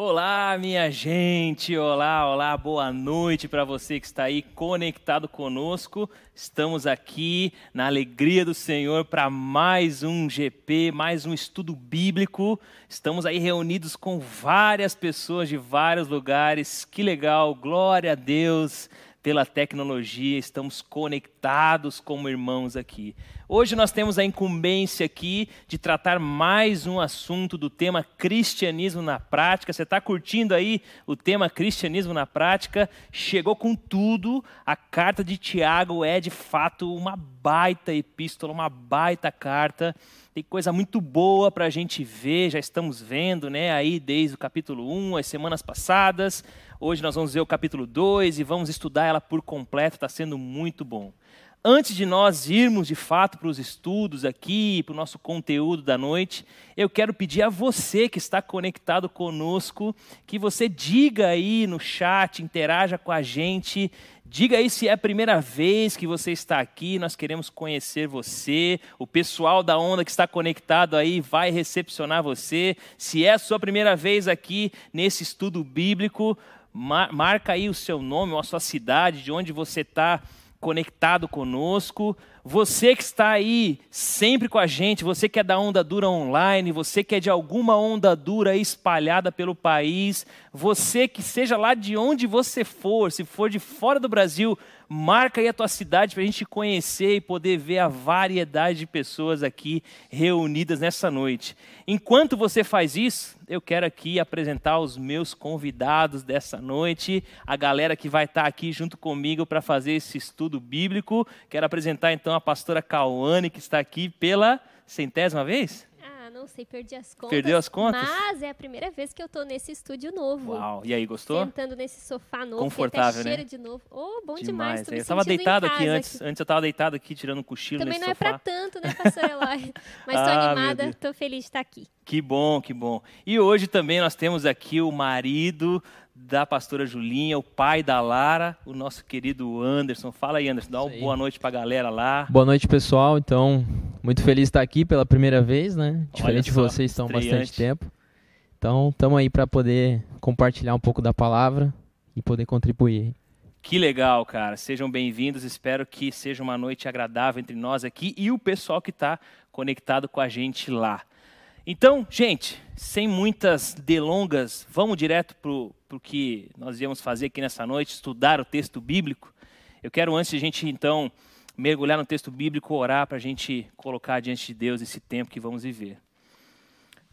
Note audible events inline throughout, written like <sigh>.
Olá, minha gente! Olá, olá, boa noite para você que está aí conectado conosco. Estamos aqui na alegria do Senhor para mais um GP, mais um estudo bíblico. Estamos aí reunidos com várias pessoas de vários lugares. Que legal! Glória a Deus! Pela tecnologia, estamos conectados como irmãos aqui. Hoje nós temos a incumbência aqui de tratar mais um assunto do tema cristianismo na prática. Você está curtindo aí o tema cristianismo na prática? Chegou com tudo. A carta de Tiago é de fato uma baita epístola, uma baita carta. Tem coisa muito boa para a gente ver, já estamos vendo, né? Aí desde o capítulo 1, as semanas passadas. Hoje nós vamos ver o capítulo 2 e vamos estudar ela por completo, está sendo muito bom. Antes de nós irmos de fato para os estudos aqui, para o nosso conteúdo da noite, eu quero pedir a você que está conectado conosco, que você diga aí no chat, interaja com a gente, diga aí se é a primeira vez que você está aqui, nós queremos conhecer você, o pessoal da Onda que está conectado aí vai recepcionar você. Se é a sua primeira vez aqui nesse estudo bíblico, marca aí o seu nome ou a sua cidade, de onde você está conectado conosco. Você que está aí sempre com a gente, você que é da Onda Dura Online, você que é de alguma Onda Dura espalhada pelo país, você que seja lá de onde você for, se for de fora do Brasil, marca aí a tua cidade para a gente conhecer e poder ver a variedade de pessoas aqui reunidas nessa noite. Enquanto você faz isso, eu quero aqui apresentar os meus convidados dessa noite, a galera que vai estar aqui junto comigo para fazer esse estudo bíblico. Quero apresentar então a pastora Cauane, que está aqui pela centésima vez? Sei, perdi as contas. Perdeu as contas? Mas é a primeira vez que eu tô nesse estúdio novo. Uau, e aí, gostou? Sentando nesse sofá novo, Confortável, cheiro né? de novo. Oh, bom demais. demais. eu estava deitado aqui antes, aqui. antes eu estava deitado aqui tirando um cochilo Também não é para tanto, né, pastora Eloy? <laughs> Mas tô ah, animada, tô feliz de estar aqui. Que bom, que bom. E hoje também nós temos aqui o marido da pastora Julinha, o pai da Lara, o nosso querido Anderson. Fala aí, Anderson, dá uma boa noite para a galera lá. Boa noite, pessoal. Então, muito feliz de estar aqui pela primeira vez, né? Diferente de vocês, estão bastante tempo. Então, estamos aí para poder compartilhar um pouco da palavra e poder contribuir. Que legal, cara. Sejam bem-vindos. Espero que seja uma noite agradável entre nós aqui e o pessoal que está conectado com a gente lá. Então, gente, sem muitas delongas, vamos direto para o que nós íamos fazer aqui nessa noite, estudar o texto bíblico. Eu quero, antes de a gente, então, mergulhar no texto bíblico, orar para a gente colocar diante de Deus esse tempo que vamos viver.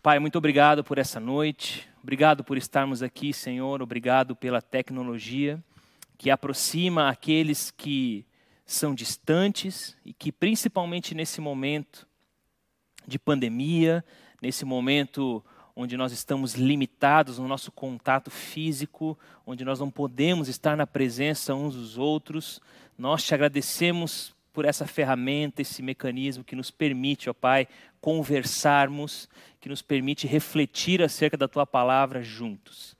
Pai, muito obrigado por essa noite, obrigado por estarmos aqui, Senhor, obrigado pela tecnologia que aproxima aqueles que são distantes e que, principalmente nesse momento de pandemia, nesse momento onde nós estamos limitados no nosso contato físico, onde nós não podemos estar na presença uns dos outros, nós te agradecemos por essa ferramenta, esse mecanismo que nos permite, ó Pai, conversarmos, que nos permite refletir acerca da tua palavra juntos.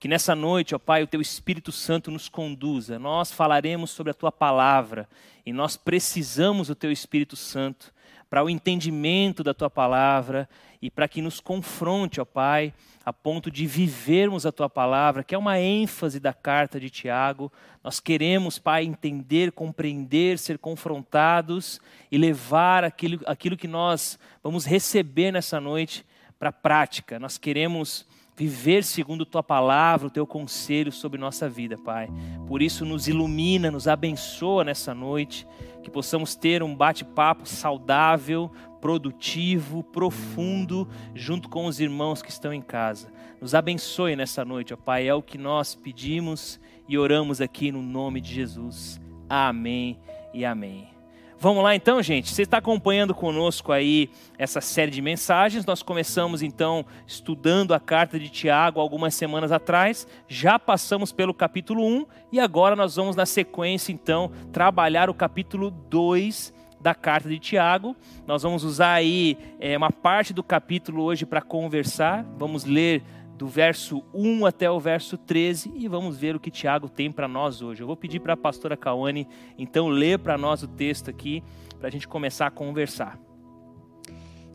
Que nessa noite, ó Pai, o teu Espírito Santo nos conduza. Nós falaremos sobre a tua palavra e nós precisamos do teu Espírito Santo para o entendimento da tua palavra e para que nos confronte, ó Pai, a ponto de vivermos a tua palavra, que é uma ênfase da carta de Tiago. Nós queremos, Pai, entender, compreender, ser confrontados e levar aquilo, aquilo que nós vamos receber nessa noite para a prática. Nós queremos viver segundo tua palavra, o teu conselho sobre nossa vida, Pai. Por isso, nos ilumina, nos abençoa nessa noite, que possamos ter um bate-papo saudável, produtivo, profundo, junto com os irmãos que estão em casa. Nos abençoe nessa noite, ó Pai, é o que nós pedimos e oramos aqui no nome de Jesus. Amém e amém. Vamos lá então, gente. Você está acompanhando conosco aí essa série de mensagens. Nós começamos então estudando a carta de Tiago algumas semanas atrás. Já passamos pelo capítulo 1 e agora nós vamos na sequência então trabalhar o capítulo 2 da carta de Tiago. Nós vamos usar aí é, uma parte do capítulo hoje para conversar. Vamos ler do verso 1 até o verso 13 e vamos ver o que Tiago tem para nós hoje. Eu vou pedir para a pastora Cauane então ler para nós o texto aqui para a gente começar a conversar.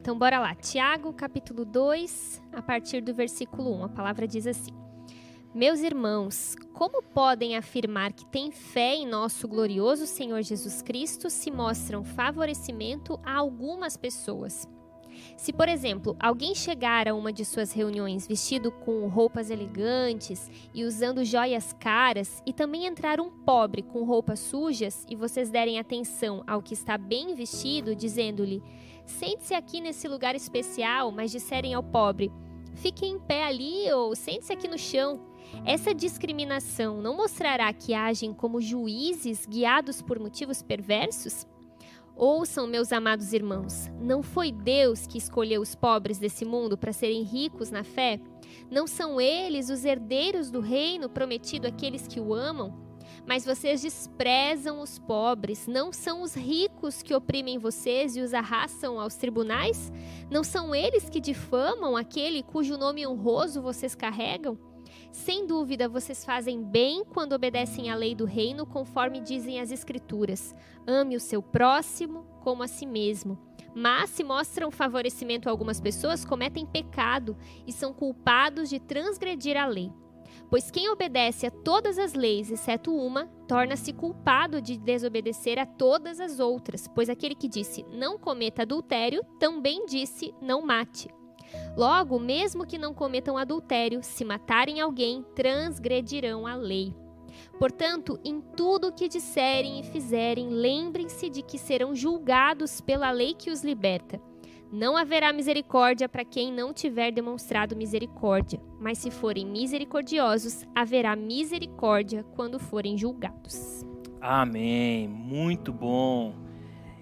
Então, bora lá. Tiago, capítulo 2, a partir do versículo 1. A palavra diz assim: Meus irmãos, como podem afirmar que têm fé em nosso glorioso Senhor Jesus Cristo se mostram favorecimento a algumas pessoas? Se, por exemplo, alguém chegar a uma de suas reuniões vestido com roupas elegantes e usando joias caras, e também entrar um pobre com roupas sujas, e vocês derem atenção ao que está bem vestido, dizendo-lhe: Sente-se aqui nesse lugar especial, mas disserem ao pobre: Fique em pé ali ou sente-se aqui no chão. Essa discriminação não mostrará que agem como juízes guiados por motivos perversos? Ouçam, meus amados irmãos, não foi Deus que escolheu os pobres desse mundo para serem ricos na fé? Não são eles os herdeiros do reino prometido àqueles que o amam? Mas vocês desprezam os pobres, não são os ricos que oprimem vocês e os arrastam aos tribunais? Não são eles que difamam aquele cujo nome honroso vocês carregam? Sem dúvida, vocês fazem bem quando obedecem à lei do reino, conforme dizem as Escrituras. Ame o seu próximo como a si mesmo. Mas, se mostram favorecimento a algumas pessoas, cometem pecado e são culpados de transgredir a lei. Pois quem obedece a todas as leis, exceto uma, torna-se culpado de desobedecer a todas as outras. Pois aquele que disse não cometa adultério, também disse não mate. Logo, mesmo que não cometam adultério, se matarem alguém, transgredirão a lei. Portanto, em tudo o que disserem e fizerem, lembrem-se de que serão julgados pela lei que os liberta. Não haverá misericórdia para quem não tiver demonstrado misericórdia, mas se forem misericordiosos, haverá misericórdia quando forem julgados. Amém. Muito bom.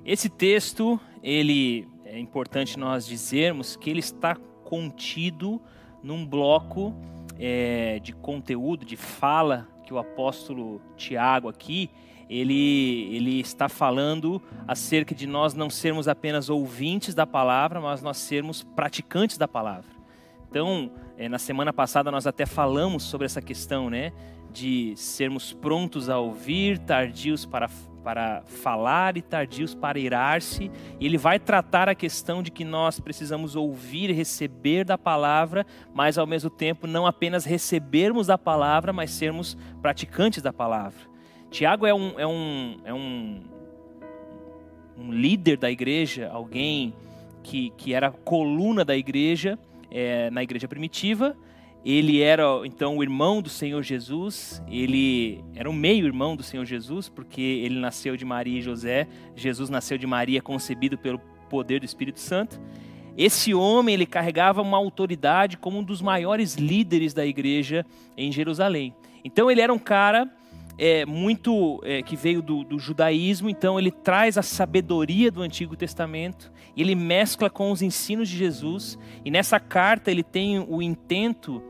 Esse texto, ele é importante nós dizermos que ele está contido num bloco é, de conteúdo, de fala que o apóstolo Tiago aqui ele, ele está falando acerca de nós não sermos apenas ouvintes da palavra, mas nós sermos praticantes da palavra. Então, é, na semana passada nós até falamos sobre essa questão, né, de sermos prontos a ouvir, tardios para para falar e tardios para irar-se. Ele vai tratar a questão de que nós precisamos ouvir e receber da palavra, mas ao mesmo tempo não apenas recebermos da palavra, mas sermos praticantes da palavra. Tiago é um, é um, é um, um líder da igreja, alguém que, que era coluna da igreja, é, na igreja primitiva, ele era então o irmão do Senhor Jesus, ele era o meio-irmão do Senhor Jesus, porque ele nasceu de Maria e José, Jesus nasceu de Maria, concebido pelo poder do Espírito Santo. Esse homem, ele carregava uma autoridade como um dos maiores líderes da igreja em Jerusalém. Então ele era um cara é, muito é, que veio do, do, judaísmo, então ele traz a sabedoria do Antigo Testamento, ele mescla com os ensinos de Jesus, e nessa carta ele tem o intento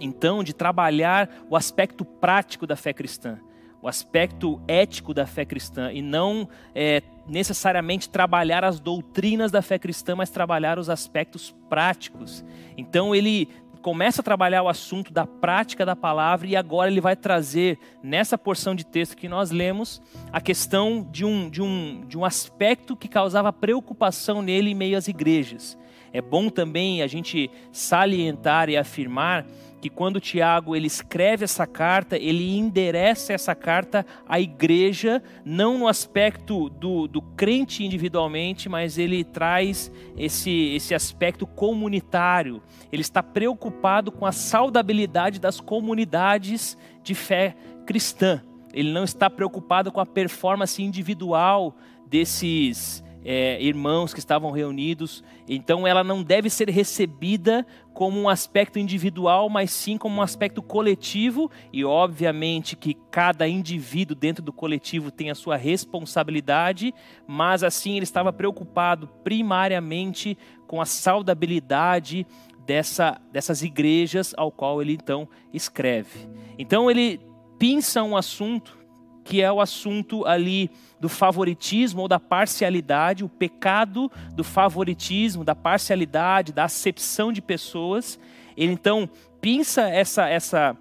então, de trabalhar o aspecto prático da fé cristã, o aspecto ético da fé cristã, e não é, necessariamente trabalhar as doutrinas da fé cristã, mas trabalhar os aspectos práticos. Então, ele começa a trabalhar o assunto da prática da palavra e agora ele vai trazer nessa porção de texto que nós lemos a questão de um, de um, de um aspecto que causava preocupação nele em meio às igrejas. É bom também a gente salientar e afirmar que quando Tiago ele escreve essa carta, ele endereça essa carta à igreja, não no aspecto do, do crente individualmente, mas ele traz esse, esse aspecto comunitário. Ele está preocupado com a saudabilidade das comunidades de fé cristã. Ele não está preocupado com a performance individual desses é, irmãos que estavam reunidos. Então ela não deve ser recebida como um aspecto individual, mas sim como um aspecto coletivo. E obviamente que cada indivíduo dentro do coletivo tem a sua responsabilidade, mas assim ele estava preocupado primariamente com a saudabilidade dessa, dessas igrejas ao qual ele então escreve. Então ele pinça um assunto que é o assunto ali do favoritismo ou da parcialidade, o pecado do favoritismo, da parcialidade, da acepção de pessoas. Ele então pinça essa essa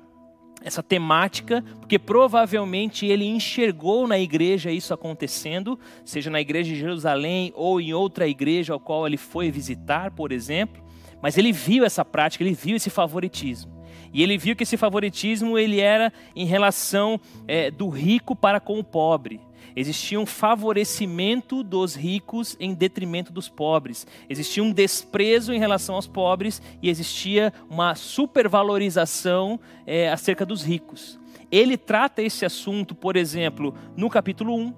essa temática, porque provavelmente ele enxergou na igreja isso acontecendo, seja na igreja de Jerusalém ou em outra igreja ao qual ele foi visitar, por exemplo, mas ele viu essa prática, ele viu esse favoritismo. E ele viu que esse favoritismo ele era em relação é, do rico para com o pobre. Existia um favorecimento dos ricos em detrimento dos pobres. Existia um desprezo em relação aos pobres e existia uma supervalorização é, acerca dos ricos. Ele trata esse assunto, por exemplo, no capítulo 1,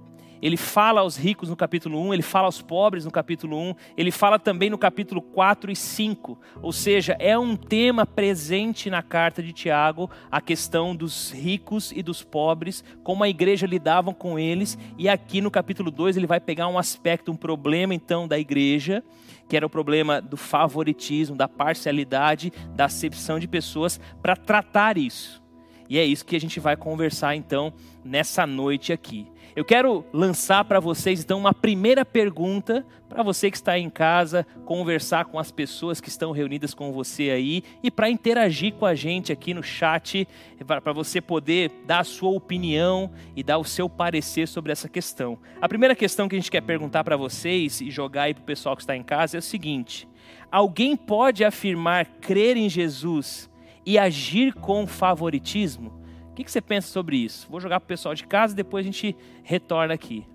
ele fala aos ricos no capítulo 1, ele fala aos pobres no capítulo 1, ele fala também no capítulo 4 e 5. Ou seja, é um tema presente na carta de Tiago, a questão dos ricos e dos pobres, como a igreja lidava com eles, e aqui no capítulo 2 ele vai pegar um aspecto, um problema então da igreja, que era o problema do favoritismo, da parcialidade, da acepção de pessoas, para tratar isso. E é isso que a gente vai conversar então nessa noite aqui. Eu quero lançar para vocês então uma primeira pergunta para você que está em casa, conversar com as pessoas que estão reunidas com você aí e para interagir com a gente aqui no chat, para você poder dar a sua opinião e dar o seu parecer sobre essa questão. A primeira questão que a gente quer perguntar para vocês e jogar aí para o pessoal que está em casa é o seguinte: alguém pode afirmar crer em Jesus e agir com favoritismo? O que, que você pensa sobre isso? Vou jogar para o pessoal de casa e depois a gente retorna aqui.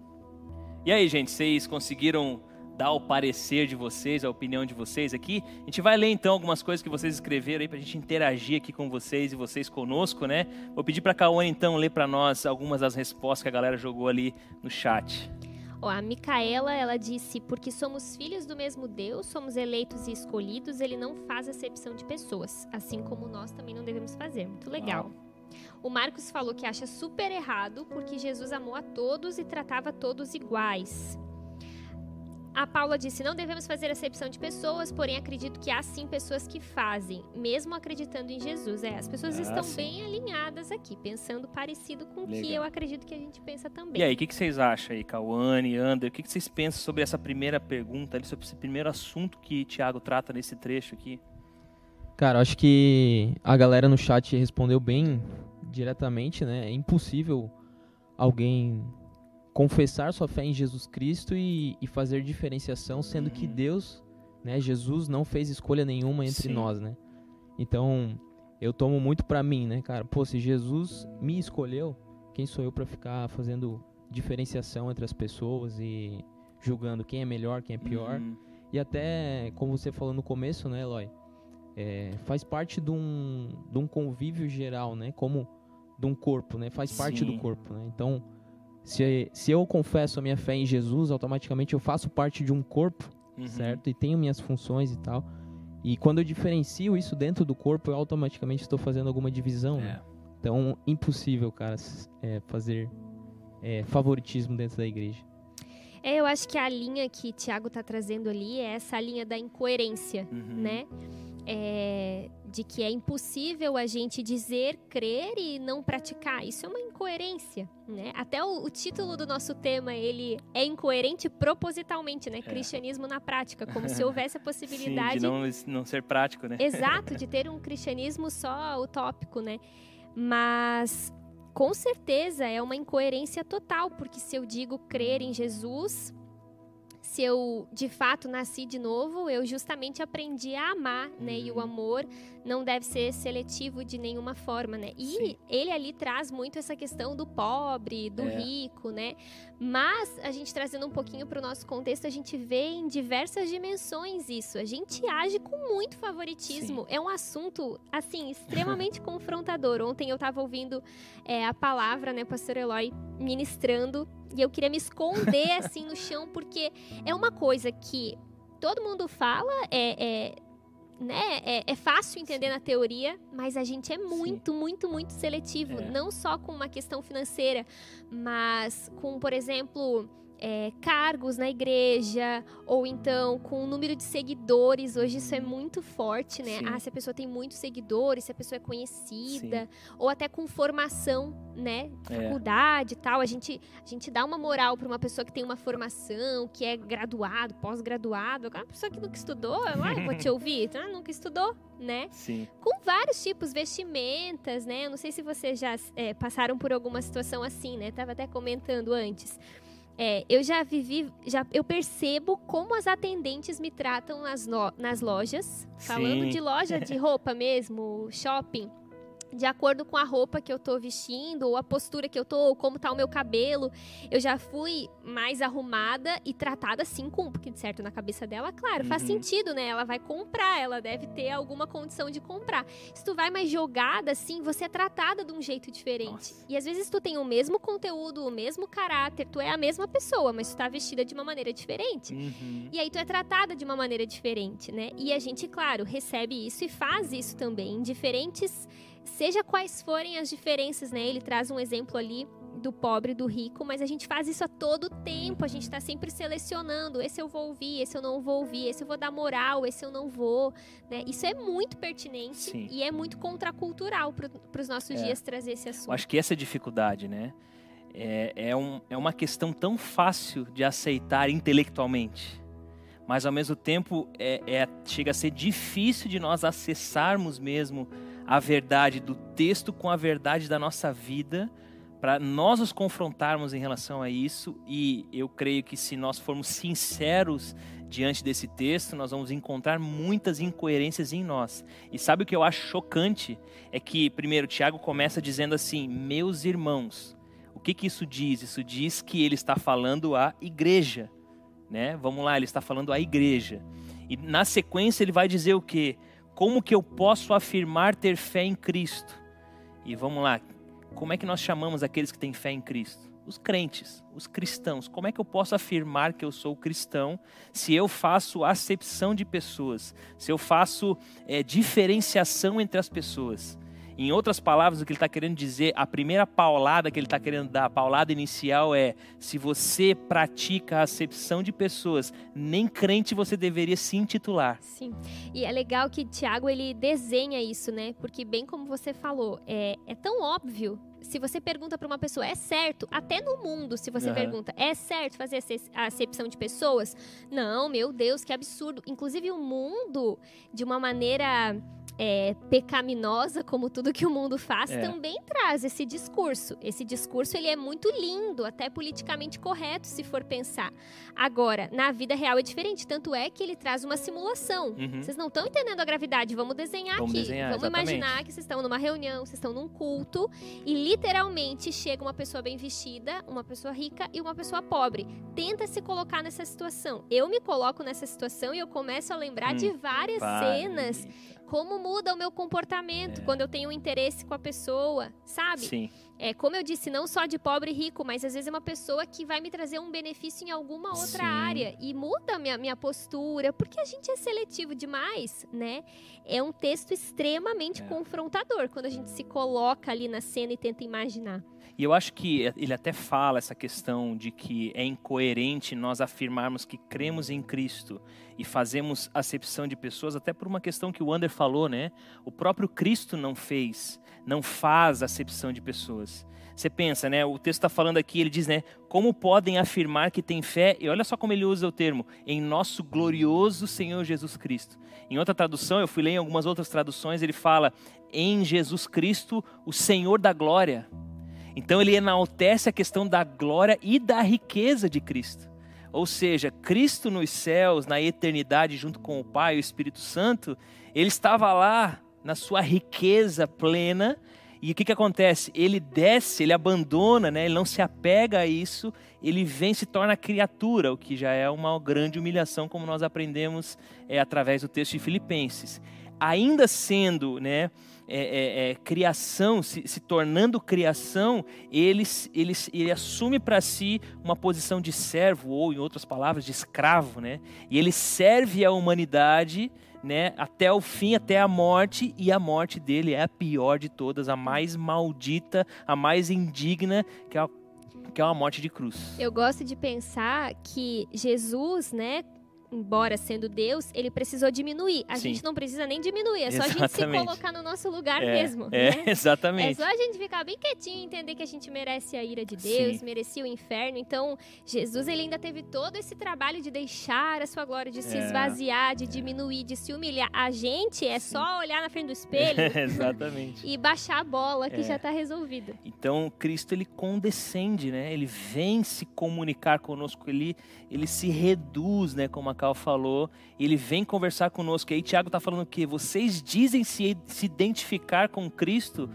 E aí, gente, vocês conseguiram dar o parecer de vocês, a opinião de vocês aqui? A gente vai ler então algumas coisas que vocês escreveram aí para a gente interagir aqui com vocês e vocês conosco, né? Vou pedir para a Cauane então ler para nós algumas das respostas que a galera jogou ali no chat. Oh, a Micaela, ela disse, porque somos filhos do mesmo Deus, somos eleitos e escolhidos, ele não faz acepção de pessoas, assim como nós também não devemos fazer. Muito legal. Uau. O Marcos falou que acha super errado porque Jesus amou a todos e tratava todos iguais. A Paula disse: Não devemos fazer acepção de pessoas, porém acredito que há sim pessoas que fazem, mesmo acreditando em Jesus. É, as pessoas ah, estão sim. bem alinhadas aqui, pensando parecido com o que eu acredito que a gente pensa também. E aí, o que, que, vocês acham aí, Cauane, Ander? O que, que, vocês pensam sobre essa primeira pergunta, sobre esse primeiro assunto que Tiago trata nesse trecho aqui? Cara, acho que a galera no chat respondeu bem diretamente, né? É impossível alguém confessar sua fé em Jesus Cristo e, e fazer diferenciação, sendo uhum. que Deus, né, Jesus não fez escolha nenhuma entre Sim. nós, né? Então, eu tomo muito para mim, né, cara? Pô, se Jesus me escolheu, quem sou eu para ficar fazendo diferenciação entre as pessoas e julgando quem é melhor, quem é pior? Uhum. E até, como você falou no começo, né, Eloy? É, faz parte de um, de um convívio geral, né? Como de um corpo, né? Faz parte Sim. do corpo, né? Então, se, se eu confesso a minha fé em Jesus, automaticamente eu faço parte de um corpo, uhum. certo? E tenho minhas funções e tal. E quando eu diferencio isso dentro do corpo, eu automaticamente estou fazendo alguma divisão. Né? É. Né? Então, impossível, cara, é, fazer é, favoritismo dentro da igreja. É, eu acho que a linha que Tiago está trazendo ali é essa linha da incoerência, uhum. né? É, de que é impossível a gente dizer, crer e não praticar. Isso é uma incoerência, né? Até o, o título do nosso tema, ele é incoerente propositalmente, né? É. Cristianismo na prática, como <laughs> se houvesse a possibilidade... Sim, de não, não ser prático, né? Exato, de ter um cristianismo só utópico, né? Mas com certeza é uma incoerência total, porque se eu digo crer em Jesus, se eu de fato nasci de novo, eu justamente aprendi a amar, né? E o uhum. amor não deve ser seletivo de nenhuma forma, né? E Sim. ele ali traz muito essa questão do pobre, do é. rico, né? Mas a gente trazendo um pouquinho para o nosso contexto, a gente vê em diversas dimensões isso. A gente age com muito favoritismo. Sim. É um assunto, assim, <laughs> extremamente confrontador. Ontem eu estava ouvindo é, a palavra, né, pastor Eloy, ministrando, e eu queria me esconder, <laughs> assim, no chão, porque é uma coisa que todo mundo fala, é, é né, é, é, fácil entender na teoria, mas a gente é muito, Sim. muito, muito seletivo. É. Não só com uma questão financeira, mas com, por exemplo, é, cargos na igreja, ou então com o número de seguidores. Hoje isso é muito forte, né? Sim. Ah, se a pessoa tem muitos seguidores, se a pessoa é conhecida, Sim. ou até com formação, né? É. Faculdade e tal. A gente, a gente dá uma moral para uma pessoa que tem uma formação, que é graduado, pós-graduado. Agora, uma pessoa que nunca estudou, ah, eu vou te ouvir. Ah, nunca estudou, né? Sim. com vários tipos, vestimentas, né? Eu não sei se vocês já é, passaram por alguma situação assim, né? Tava até comentando antes. É, eu já vivi, já eu percebo como as atendentes me tratam nas, no- nas lojas, falando Sim. de loja de roupa mesmo, shopping. De acordo com a roupa que eu tô vestindo, ou a postura que eu tô, ou como tá o meu cabelo. Eu já fui mais arrumada e tratada assim com, porque de certo na cabeça dela, claro, faz Uhum. sentido, né? Ela vai comprar, ela deve ter alguma condição de comprar. Se tu vai mais jogada assim, você é tratada de um jeito diferente. Nossa. E às vezes tu tem o mesmo conteúdo, o mesmo caráter, tu é a mesma pessoa, mas tu tá vestida de uma maneira diferente. Uhum. E aí tu é tratada de uma maneira diferente, né? E a gente, claro, recebe isso e faz isso também em diferentes, seja quais forem as diferenças, né? Ele traz um exemplo ali do pobre e do rico, mas a gente faz isso a todo tempo, a gente tá sempre selecionando, esse eu vou ouvir, esse eu não vou ouvir, esse eu vou dar moral, esse eu não vou, né? Isso é muito pertinente Sim. e é muito contracultural para os nossos É. dias trazer esse assunto. Eu acho que essa é a dificuldade, né? É, é, um, é uma questão tão fácil de aceitar intelectualmente, mas ao mesmo tempo é, é- chega a ser difícil de nós acessarmos mesmo a verdade do texto com a verdade da nossa vida, para nós nos confrontarmos em relação a isso. E eu creio que se nós formos sinceros diante desse texto, nós vamos encontrar muitas incoerências em nós. E sabe o que eu acho chocante? É que, primeiro, Tiago começa dizendo assim: Meus irmãos. O que, que isso diz? Isso diz que ele está falando à igreja. Né? Vamos lá, ele está falando à igreja. E na sequência ele vai dizer o quê? Como que eu posso afirmar ter fé em Cristo? E vamos lá, como é que nós chamamos aqueles que têm fé em Cristo? Os crentes, os cristãos. Como é que eu posso afirmar que eu sou cristão se eu faço acepção de pessoas, se eu faço é, diferenciação entre as pessoas? Em outras palavras, o que ele está querendo dizer, a primeira paulada que ele está querendo dar, a paulada inicial é: se você pratica a acepção de pessoas, nem crente você deveria se intitular. Sim. E é legal que Tiago ele desenha isso, né? Porque bem como você falou, é, é tão óbvio. Se você pergunta para uma pessoa, é certo? Até no mundo, se você Aham. pergunta, é certo fazer a acepção de pessoas? Não, meu Deus, que absurdo. Inclusive o mundo, de uma maneira é, pecaminosa, como tudo que o mundo faz, É. também traz esse discurso. Esse discurso ele é muito lindo, até politicamente correto, se for pensar. Agora, na vida real é diferente, tanto é que ele traz uma simulação. Uhum. Vocês não estão entendendo a gravidade, vamos desenhar Vamos aqui. desenhar, vamos exatamente. imaginar que vocês estão numa reunião, vocês estão num culto e literalmente chega uma pessoa bem vestida, uma pessoa rica e uma pessoa pobre. Tenta se colocar nessa situação. Eu me coloco nessa situação e eu começo a lembrar Hum, de várias cenas, como muda o meu comportamento É. quando eu tenho interesse com a pessoa, sabe? Sim, É, como eu disse, não só de pobre e rico, mas às vezes é uma pessoa que vai me trazer um benefício em alguma outra Sim. área e muda a minha, minha postura, porque a gente é seletivo demais, né? É um texto extremamente É. confrontador quando a gente se coloca ali na cena e tenta imaginar. E eu acho que ele até fala essa questão de que é incoerente nós afirmarmos que cremos em Cristo e fazemos acepção de pessoas, até por uma questão que o Ander falou, né? O próprio Cristo não fez, não faz acepção de pessoas. Você pensa, né? O texto está falando aqui, ele diz, né? Como podem afirmar que têm fé? E olha só como ele usa o termo, em nosso glorioso Senhor Jesus Cristo. Em outra tradução, eu fui ler em algumas outras traduções, ele fala em Jesus Cristo, o Senhor da glória. Então ele enaltece a questão da glória e da riqueza de Cristo. Ou seja, Cristo nos céus, na eternidade, junto com o Pai e o Espírito Santo, ele estava lá na sua riqueza plena. E o que, que acontece? Ele desce, ele abandona, né? ele não se apega a isso, ele vem se torna criatura, o que já é uma grande humilhação, como nós aprendemos é, através do texto de Filipenses. Ainda sendo né, é, é, é, criação, se, se, tornando criação, ele, ele, ele assume para si uma posição de servo, ou em outras palavras, de escravo, né? E ele serve a humanidade né, até o fim, até a morte, e a morte dele é a pior de todas, a mais maldita, a mais indigna, que é a que é uma morte de cruz. Eu gosto de pensar que Jesus, né, embora sendo Deus, ele precisou diminuir. A Sim. gente não precisa nem diminuir, é só a gente se colocar no nosso lugar é, mesmo. é, né? <laughs> É exatamente. só a gente ficar bem quietinho e entender que a gente merece a ira de Deus, Sim. merecia o inferno. Então, Jesus ele ainda teve todo esse trabalho de deixar a sua glória, de se É. esvaziar, de diminuir, de se humilhar. A gente é só olhar na frente do <laughs> espelho exatamente. e baixar a bola que É. já está resolvida. Então, Cristo ele condescende, né? Ele vem se comunicar conosco, ele, ele se reduz, né? Como a Cal falou, ele vem conversar conosco. E aí, Tiago está falando que vocês dizem se, se identificar com Cristo,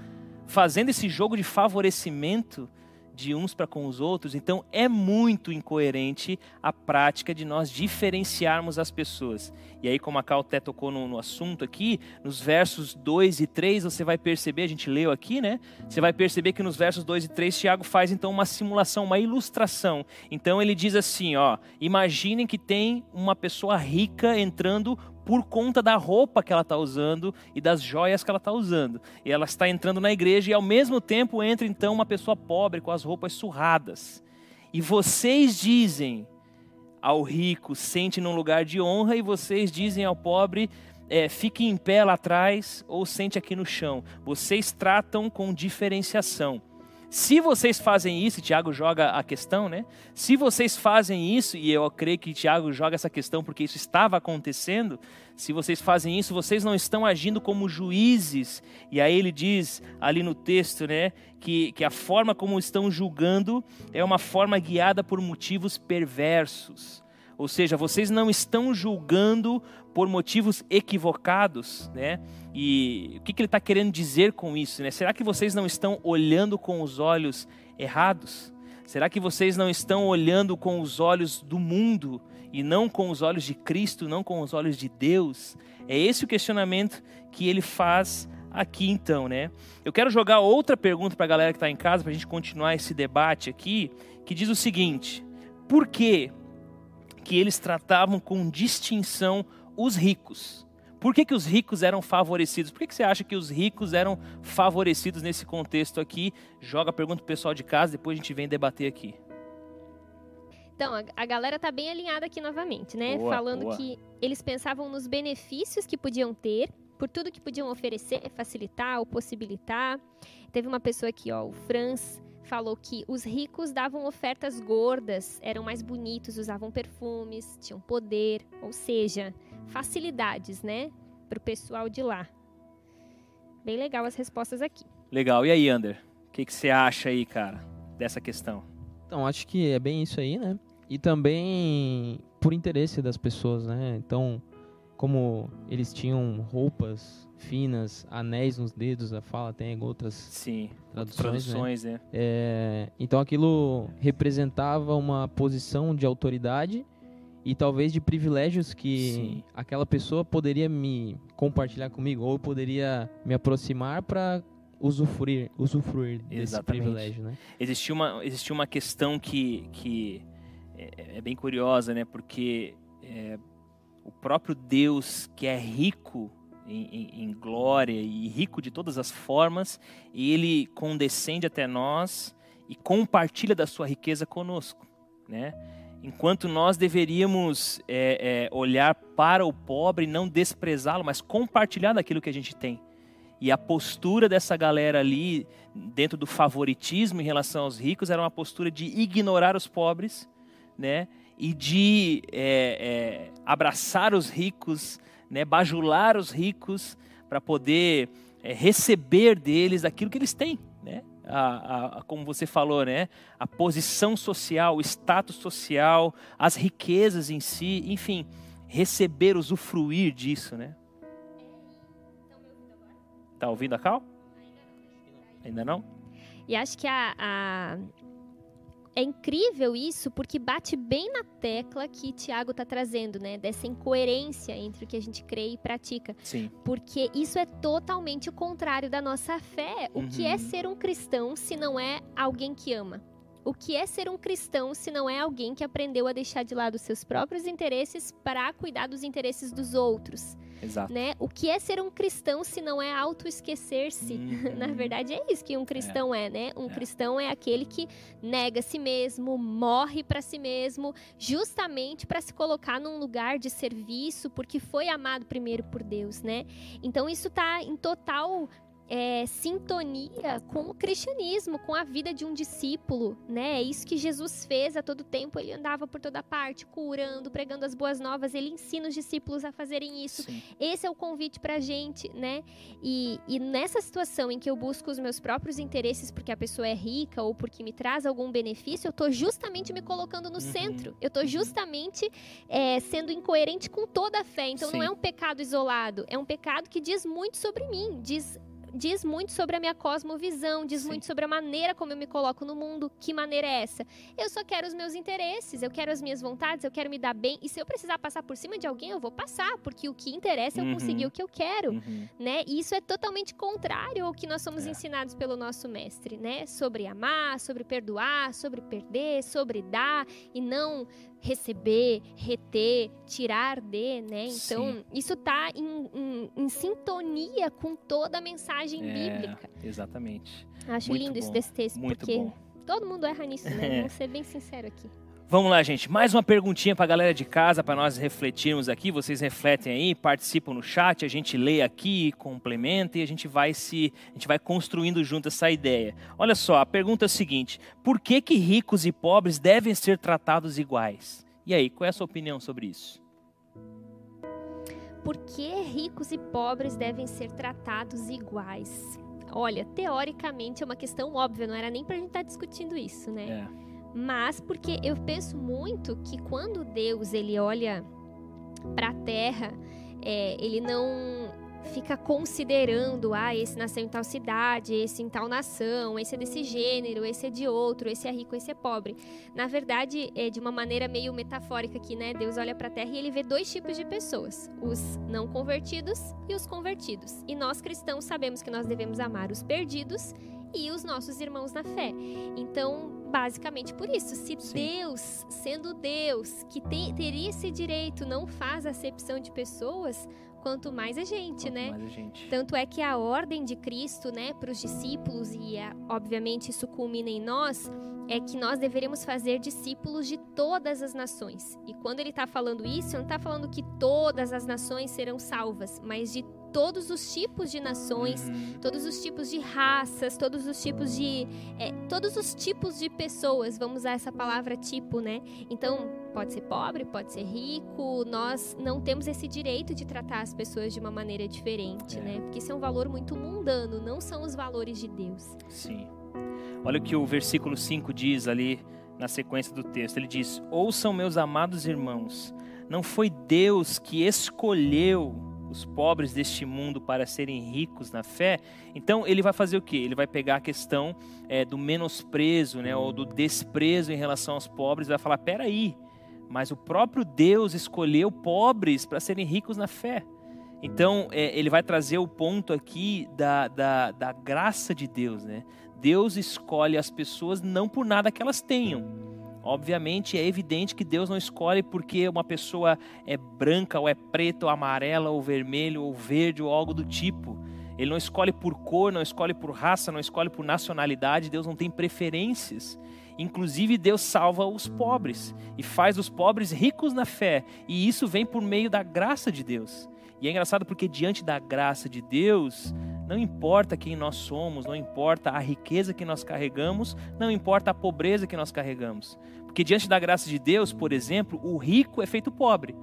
fazendo esse jogo de favorecimento de uns para com os outros. Então, é muito incoerente a prática de nós diferenciarmos as pessoas. E aí, como a Cal até tocou no, no assunto aqui, nos versos 2 e 3, você vai perceber, a gente leu aqui, né? Você vai perceber que nos versos 2 e 3, Tiago faz então uma simulação, uma ilustração. Então ele diz assim, ó, imaginem que tem uma pessoa rica entrando por conta da roupa que ela está usando e das joias que ela está usando. E ela está entrando na igreja e ao mesmo tempo entra então uma pessoa pobre com as roupas surradas. E vocês dizem ao rico, sente num lugar de honra, e vocês dizem ao pobre, é, fique em pé lá atrás ou sente aqui no chão. Vocês tratam com diferenciação. Se vocês fazem isso, Tiago joga a questão, né? Se vocês fazem isso, e eu creio que Tiago joga essa questão porque isso estava acontecendo, se vocês fazem isso, vocês não estão agindo como juízes. E aí ele diz ali no texto, né, que, que a forma como estão julgando é uma forma guiada por motivos perversos. Ou seja, vocês não estão julgando por motivos equivocados, né? E o que, que ele está querendo dizer com isso, né? Será que vocês não estão olhando com os olhos errados? Será que vocês não estão olhando com os olhos do mundo e não com os olhos de Cristo, não com os olhos de Deus? É esse o questionamento que ele faz aqui então, né? Eu quero jogar outra pergunta para a galera que está em casa, para a gente continuar esse debate aqui, que diz o seguinte: por que que eles tratavam com distinção os ricos? Por que, que os ricos eram favorecidos? Por que, que você acha que os ricos eram favorecidos nesse contexto aqui? Joga a pergunta pro pessoal de casa, depois a gente vem debater aqui. Então, a, galera tá bem alinhada aqui novamente, né? Boa, Falando boa. que eles pensavam nos benefícios que podiam ter, por tudo que podiam oferecer, facilitar ou possibilitar. Teve uma pessoa aqui, ó, o Franz, falou que os ricos davam ofertas gordas, eram mais bonitos, usavam perfumes, tinham poder, ou seja, facilidades, né? Pro pessoal de lá. Bem legal as respostas aqui. Legal. E aí, Ander? O que, que você acha aí, cara, dessa questão? Então, acho que é bem isso aí, né? E também por interesse das pessoas, né? Então, como eles tinham roupas finas, anéis nos dedos, a fala tem outras Sim, traduções, traduções, né? É, então aquilo representava uma posição de autoridade e talvez de privilégios que Sim. aquela pessoa poderia me compartilhar comigo ou poderia me aproximar para usufruir, usufruir desse privilégio, né? Existia uma, existia uma questão que, que é, é bem curiosa, né? Porque é, o próprio Deus, que é rico em, em- em glória e rico de todas as formas, ele condescende até nós e compartilha da sua riqueza conosco, né? Enquanto nós deveríamos é, é, olhar para o pobre, não desprezá-lo, mas compartilhar daquilo que a gente tem. E a postura dessa galera ali, dentro do favoritismo em relação aos ricos, era uma postura de ignorar os pobres, né? E de é, é, abraçar os ricos, né? Bajular os ricos para poder é, receber deles aquilo que eles têm, né? A, a- a- como você falou, né? A posição social, o status social, as riquezas em si, enfim, receber, usufruir disso, né? Tá ouvindo a Cal? Ainda não? E acho que a, a- é incrível isso porque bate bem na tecla que Tiago está trazendo, né? Dessa incoerência entre o que a gente crê e pratica. Sim. Porque isso é totalmente o contrário da nossa fé. O que é Uhum. ser um cristão se não é alguém que ama? O que é ser um cristão se não é alguém que aprendeu a deixar de lado os seus próprios interesses para cuidar dos interesses dos outros? Exato. Né? O que é ser um cristão se não é auto-esquecer-se? <laughs> Uhum. Na verdade, é isso que um cristão é, né? Um É. cristão é aquele que nega a si mesmo, morre para si mesmo, justamente para se colocar num lugar de serviço, porque foi amado primeiro por Deus, né? Então, isso está em total é, sintonia com o cristianismo, com a vida de um discípulo, né? É isso que Jesus fez a todo tempo. Ele andava por toda parte, curando, pregando as boas novas. Ele ensina os discípulos a fazerem isso. Sim. Esse é o convite pra gente, né? E, e nessa situação em que eu busco os meus próprios interesses porque a pessoa é rica ou porque me traz algum benefício, eu tô justamente me colocando no Uhum. centro. Eu tô justamente é, sendo incoerente com toda a fé. Então não Sim. é um pecado isolado, é um pecado que diz muito sobre mim, diz diz muito sobre a minha cosmovisão, diz Sim. muito sobre a maneira como eu me coloco no mundo. Que maneira é essa? Eu só quero os meus interesses, eu quero as minhas vontades, eu quero me dar bem. E se eu precisar passar por cima de alguém, eu vou passar, porque o que interessa é eu Uhum. conseguir o que eu quero, Uhum. né? E isso é totalmente contrário ao que nós somos É. ensinados pelo nosso mestre, né? Sobre amar, sobre perdoar, sobre perder, sobre dar e não receber, reter, tirar de, né? Então, Sim. isso tá em, em- em sintonia com toda a mensagem É, bíblica. Exatamente. Acho muito lindo isso bom, desse texto, Muito porque bom. todo mundo erra nisso, né? Vamos <laughs> ser bem sincero aqui. Vamos lá, gente. Mais uma perguntinha para a galera de casa, para nós refletirmos aqui. Vocês refletem aí, participam no chat, a gente lê aqui, complementa e a gente vai se, a gente vai construindo junto essa ideia. Olha só, a pergunta é a seguinte: por que que ricos e pobres devem ser tratados iguais? E aí, qual é a sua opinião sobre isso? Por que ricos e pobres devem ser tratados iguais? Olha, teoricamente é uma questão óbvia, não era nem pra gente estar discutindo isso, né? É, Mas porque eu penso muito que quando Deus ele olha para a Terra, é, ele não fica considerando, ah, esse nasceu em tal cidade, esse em tal nação, esse é desse gênero, esse é de outro, esse é rico, esse é pobre. Na verdade, é de uma maneira meio metafórica aqui, né? Deus olha para a Terra e ele vê dois tipos de pessoas: os não convertidos e os convertidos. E nós cristãos sabemos que nós devemos amar os perdidos e os nossos irmãos na fé. Então, basicamente por isso, se Sim. Deus, sendo Deus, que tem- teria esse direito, não faz acepção de pessoas, quanto mais a gente, quanto né? a gente. Tanto é que a ordem de Cristo, né, para os discípulos, e é, obviamente isso culmina em nós, é que nós deveríamos fazer discípulos de todas as nações. E quando ele está falando isso, ele não está falando que todas as nações serão salvas, mas de todos os tipos de nações, Uhum. todos os tipos de raças, todos os tipos de. é, todos os tipos de pessoas, vamos usar essa palavra tipo, né? Então, pode ser pobre, pode ser rico, nós não temos esse direito de tratar as pessoas de uma maneira diferente, É. né? Porque isso é um valor muito mundano, não são os valores de Deus. Sim. Olha o que o versículo 5 diz ali na sequência do texto. Ele diz: Ouçam, meus amados irmãos, não foi Deus que escolheu os pobres deste mundo para serem ricos na fé? Então ele vai fazer o quê? Ele vai pegar a questão é, do menosprezo, né, ou do desprezo em relação aos pobres, vai falar: peraí, mas o próprio Deus escolheu pobres para serem ricos na fé. Então, é, ele vai trazer o ponto aqui da, da, da graça de Deus, né? Deus escolhe as pessoas não por nada que elas tenham. Obviamente, é evidente que Deus não escolhe porque uma pessoa é branca, ou é preta, ou amarela, ou vermelho, ou verde, ou algo do tipo. Ele não escolhe por cor, não escolhe por raça, não escolhe por nacionalidade. Deus não tem preferências. Inclusive, Deus salva os pobres e faz os pobres ricos na fé. E isso vem por meio da graça de Deus. E é engraçado porque diante da graça de Deus, não importa quem nós somos, não importa a riqueza que nós carregamos, não importa a pobreza que nós carregamos. Porque diante da graça de Deus, por exemplo, o rico é feito pobre.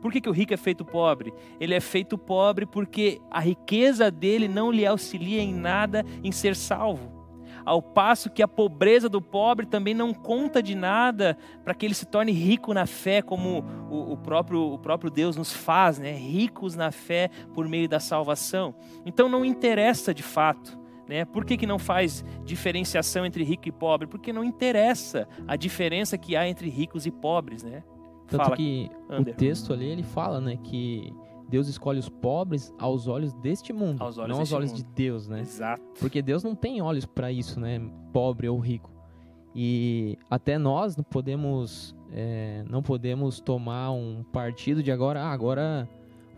Por que, que o rico é feito pobre? Ele é feito pobre porque a riqueza dele não lhe auxilia em nada em ser salvo. Ao passo que a pobreza do pobre também não conta de nada para que ele se torne rico na fé, como o, o próprio, o próprio Deus nos faz, né? ricos na fé por meio da salvação. Então não interessa de fato. Né? Por que, que não faz diferenciação entre rico e pobre? Porque não interessa a diferença que há entre ricos e pobres. Né? Tanto Fala, que Ander. o texto ali, ele fala, né, que Deus escolhe os pobres aos olhos deste mundo, Aos olhos não aos olhos mundo. de Deus, né? Exato. Porque Deus não tem olhos para isso, né, pobre ou rico. E até nós não podemos, é, não podemos tomar um partido de agora, ah, agora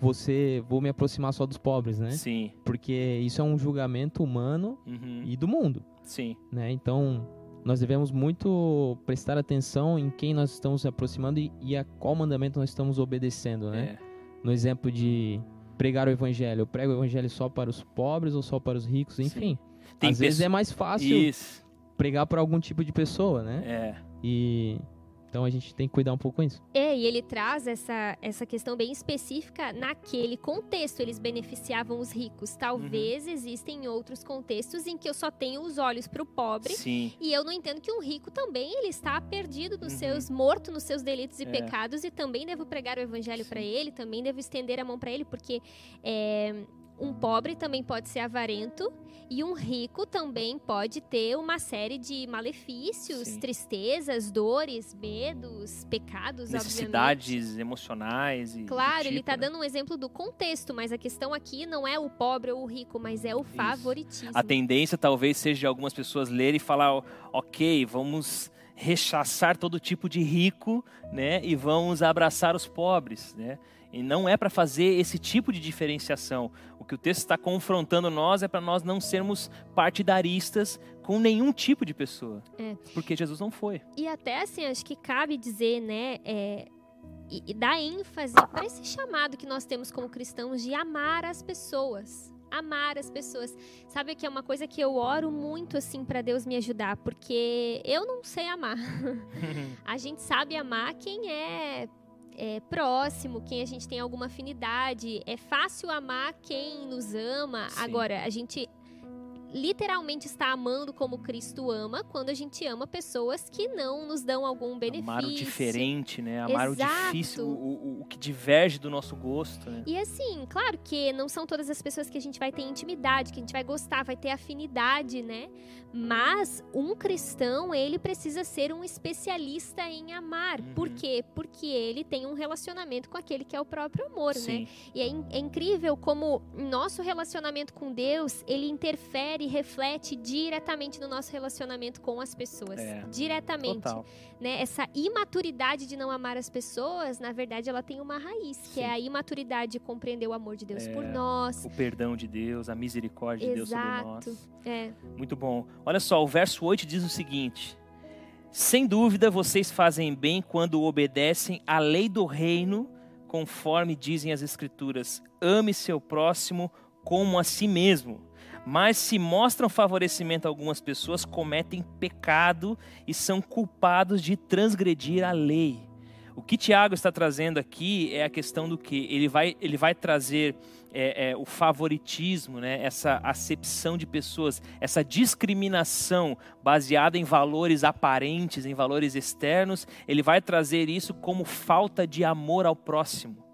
você vou me aproximar só dos pobres, né? Sim. Porque isso é um julgamento humano Uhum. e do mundo, Sim. né? Então nós devemos muito prestar atenção em quem nós estamos se aproximando e, e a qual mandamento nós estamos obedecendo, né? É. No exemplo de pregar o evangelho, eu prego o evangelho só para os pobres ou só para os ricos, enfim. Às vezes é mais fácil Isso. pregar para algum tipo de pessoa, né? É. E então a gente tem que cuidar um pouco com isso. É, e ele traz essa, essa questão bem específica naquele contexto. Eles beneficiavam os ricos. Talvez Uhum. existem outros contextos em que eu só tenho os olhos para o pobre. Sim. E eu não entendo que um rico também ele está perdido nos Uhum. seus morto nos seus delitos e É. pecados e também devo pregar o evangelho para ele, também devo estender a mão para ele, porque é, um pobre também pode ser avarento e um rico também pode ter uma série de malefícios, Sim. tristezas, dores, medos, pecados, obviamente. Necessidades emocionais e. Claro, ele tipo, está né? dando um exemplo do contexto, mas a questão aqui não é o pobre ou o rico, mas é o favoritismo. A tendência talvez seja de algumas pessoas lerem e falar, ok, vamos rechaçar todo tipo de rico, né, e vamos abraçar os pobres, né? E não é para fazer esse tipo de diferenciação. Que o texto está confrontando nós é para nós não sermos partidaristas com nenhum tipo de pessoa. É. Porque Jesus não foi. E até assim, acho que cabe dizer, né, é, e, e dar ênfase para esse chamado que nós temos como cristãos de amar as pessoas. Amar as pessoas. Sabe que é uma coisa que eu oro muito assim para Deus me ajudar, porque eu não sei amar. <laughs> A gente sabe amar quem é, é, próximo, quem a gente tem alguma afinidade. É fácil amar quem nos ama. Sim. Agora, a gente literalmente está amando como Cristo ama quando a gente ama pessoas que não nos dão algum benefício. Amar o diferente, né? Amar Exato. o difícil, o, o- que diverge do nosso gosto, né? E assim, claro que não são todas as pessoas que a gente vai ter intimidade, que a gente vai gostar, vai ter afinidade, né? Mas um cristão, ele precisa ser um especialista em amar. Uhum. Por quê? Porque ele tem um relacionamento com aquele que é o próprio amor, né? Sim. E é, in- é incrível como nosso relacionamento com Deus, ele interfere e reflete diretamente no nosso relacionamento com as pessoas. É, diretamente. Total. Né? Essa imaturidade de não amar as pessoas, na verdade, ela tem uma raiz, que Sim. é a imaturidade de compreender o amor de Deus É, por nós. O perdão de Deus, a misericórdia de Deus sobre nós. É. Muito bom. Olha só, o verso 8 diz o seguinte: Sem dúvida vocês fazem bem quando obedecem à lei do reino, conforme dizem as Escrituras: ame seu próximo como a si mesmo. Mas se mostram favorecimento a algumas pessoas, cometem pecado e são culpados de transgredir a lei. O que Tiago está trazendo aqui é a questão do que ele vai, ele vai trazer é, é, o favoritismo, né? essa acepção de pessoas, essa discriminação baseada em valores aparentes, em valores externos, ele vai trazer isso como falta de amor ao próximo.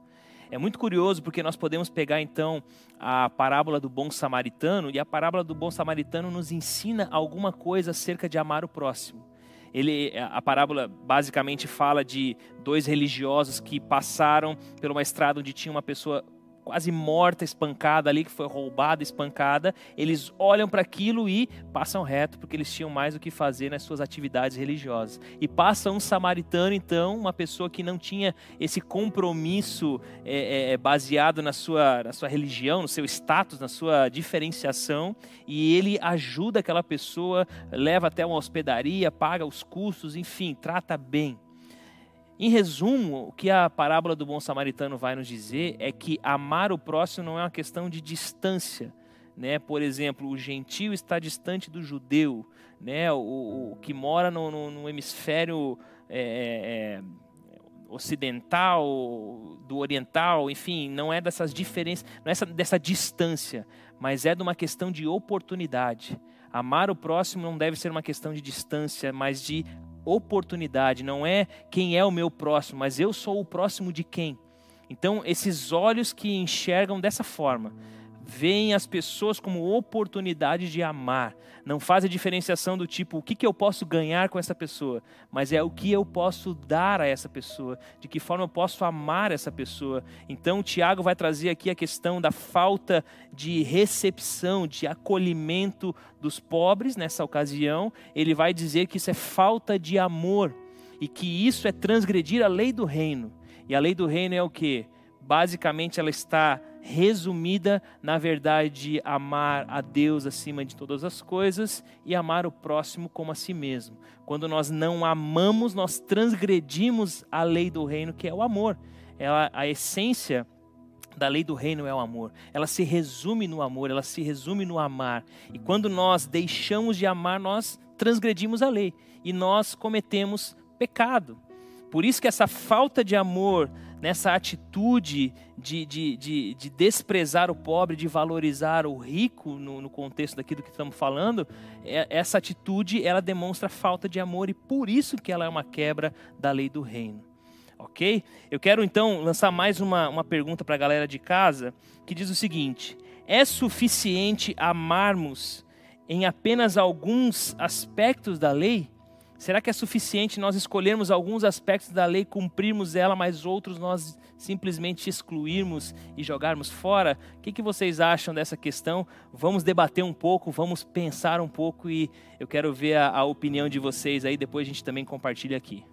É muito curioso porque nós podemos pegar então a parábola do bom samaritano e a parábola do bom samaritano nos ensina alguma coisa acerca de amar o próximo. Ele, a parábola basicamente fala de dois religiosos que passaram por uma estrada onde tinha uma pessoa quase morta, espancada ali, que foi roubada, espancada. Eles olham para aquilo e passam reto, porque eles tinham mais o que fazer nas suas atividades religiosas. E passa um samaritano, então, uma pessoa que não tinha esse compromisso é, é, baseado na sua, na sua religião, no seu status, na sua diferenciação, e ele ajuda aquela pessoa, leva até uma hospedaria, paga os custos, enfim, trata bem. Em resumo, o que a parábola do bom samaritano vai nos dizer é que amar o próximo não é uma questão de distância. Né? Por exemplo, o gentio está distante do judeu, né? o, o que mora no, no, no hemisfério é, é, ocidental, do oriental, enfim, não é dessas diferenças, não é essa, dessa distância, mas é de uma questão de oportunidade. Amar o próximo não deve ser uma questão de distância, mas de oportunidade. Não é quem é o meu próximo, mas eu sou o próximo de quem. Então, esses olhos que enxergam dessa forma veem as pessoas como oportunidade de amar. Não faz a diferenciação do tipo, o que, que eu posso ganhar com essa pessoa, mas é o que eu posso dar a essa pessoa, de que forma eu posso amar essa pessoa. Então, Tiago vai trazer aqui a questão da falta de recepção, de acolhimento dos pobres nessa ocasião. Ele vai dizer que isso é falta de amor e que isso é transgredir a lei do reino. E a lei do reino é o que? Basicamente, ela está resumida na verdade amar a Deus acima de todas as coisas e amar o próximo como a si mesmo. Quando nós não amamos, nós transgredimos a lei do reino, que é o amor. Ela, a essência da lei do reino é o amor. Ela se resume no amor, ela se resume no amar. E quando nós deixamos de amar, nós transgredimos a lei e nós cometemos pecado. Por isso que essa falta de amor, nessa atitude de, de, de, de desprezar o pobre, de valorizar o rico no, no contexto daquilo que estamos falando, é, essa atitude ela demonstra falta de amor e por isso que ela é uma quebra da lei do reino. Ok? Eu quero então lançar mais uma, uma pergunta para a galera de casa que diz o seguinte: é suficiente amarmos em apenas alguns aspectos da lei? Será que é suficiente nós escolhermos alguns aspectos da lei, cumprirmos ela, mas outros nós simplesmente excluirmos e jogarmos fora? O que, que vocês acham dessa questão? Vamos debater um pouco, vamos pensar um pouco e eu quero ver a, a opinião de vocês aí, depois a gente também compartilha aqui.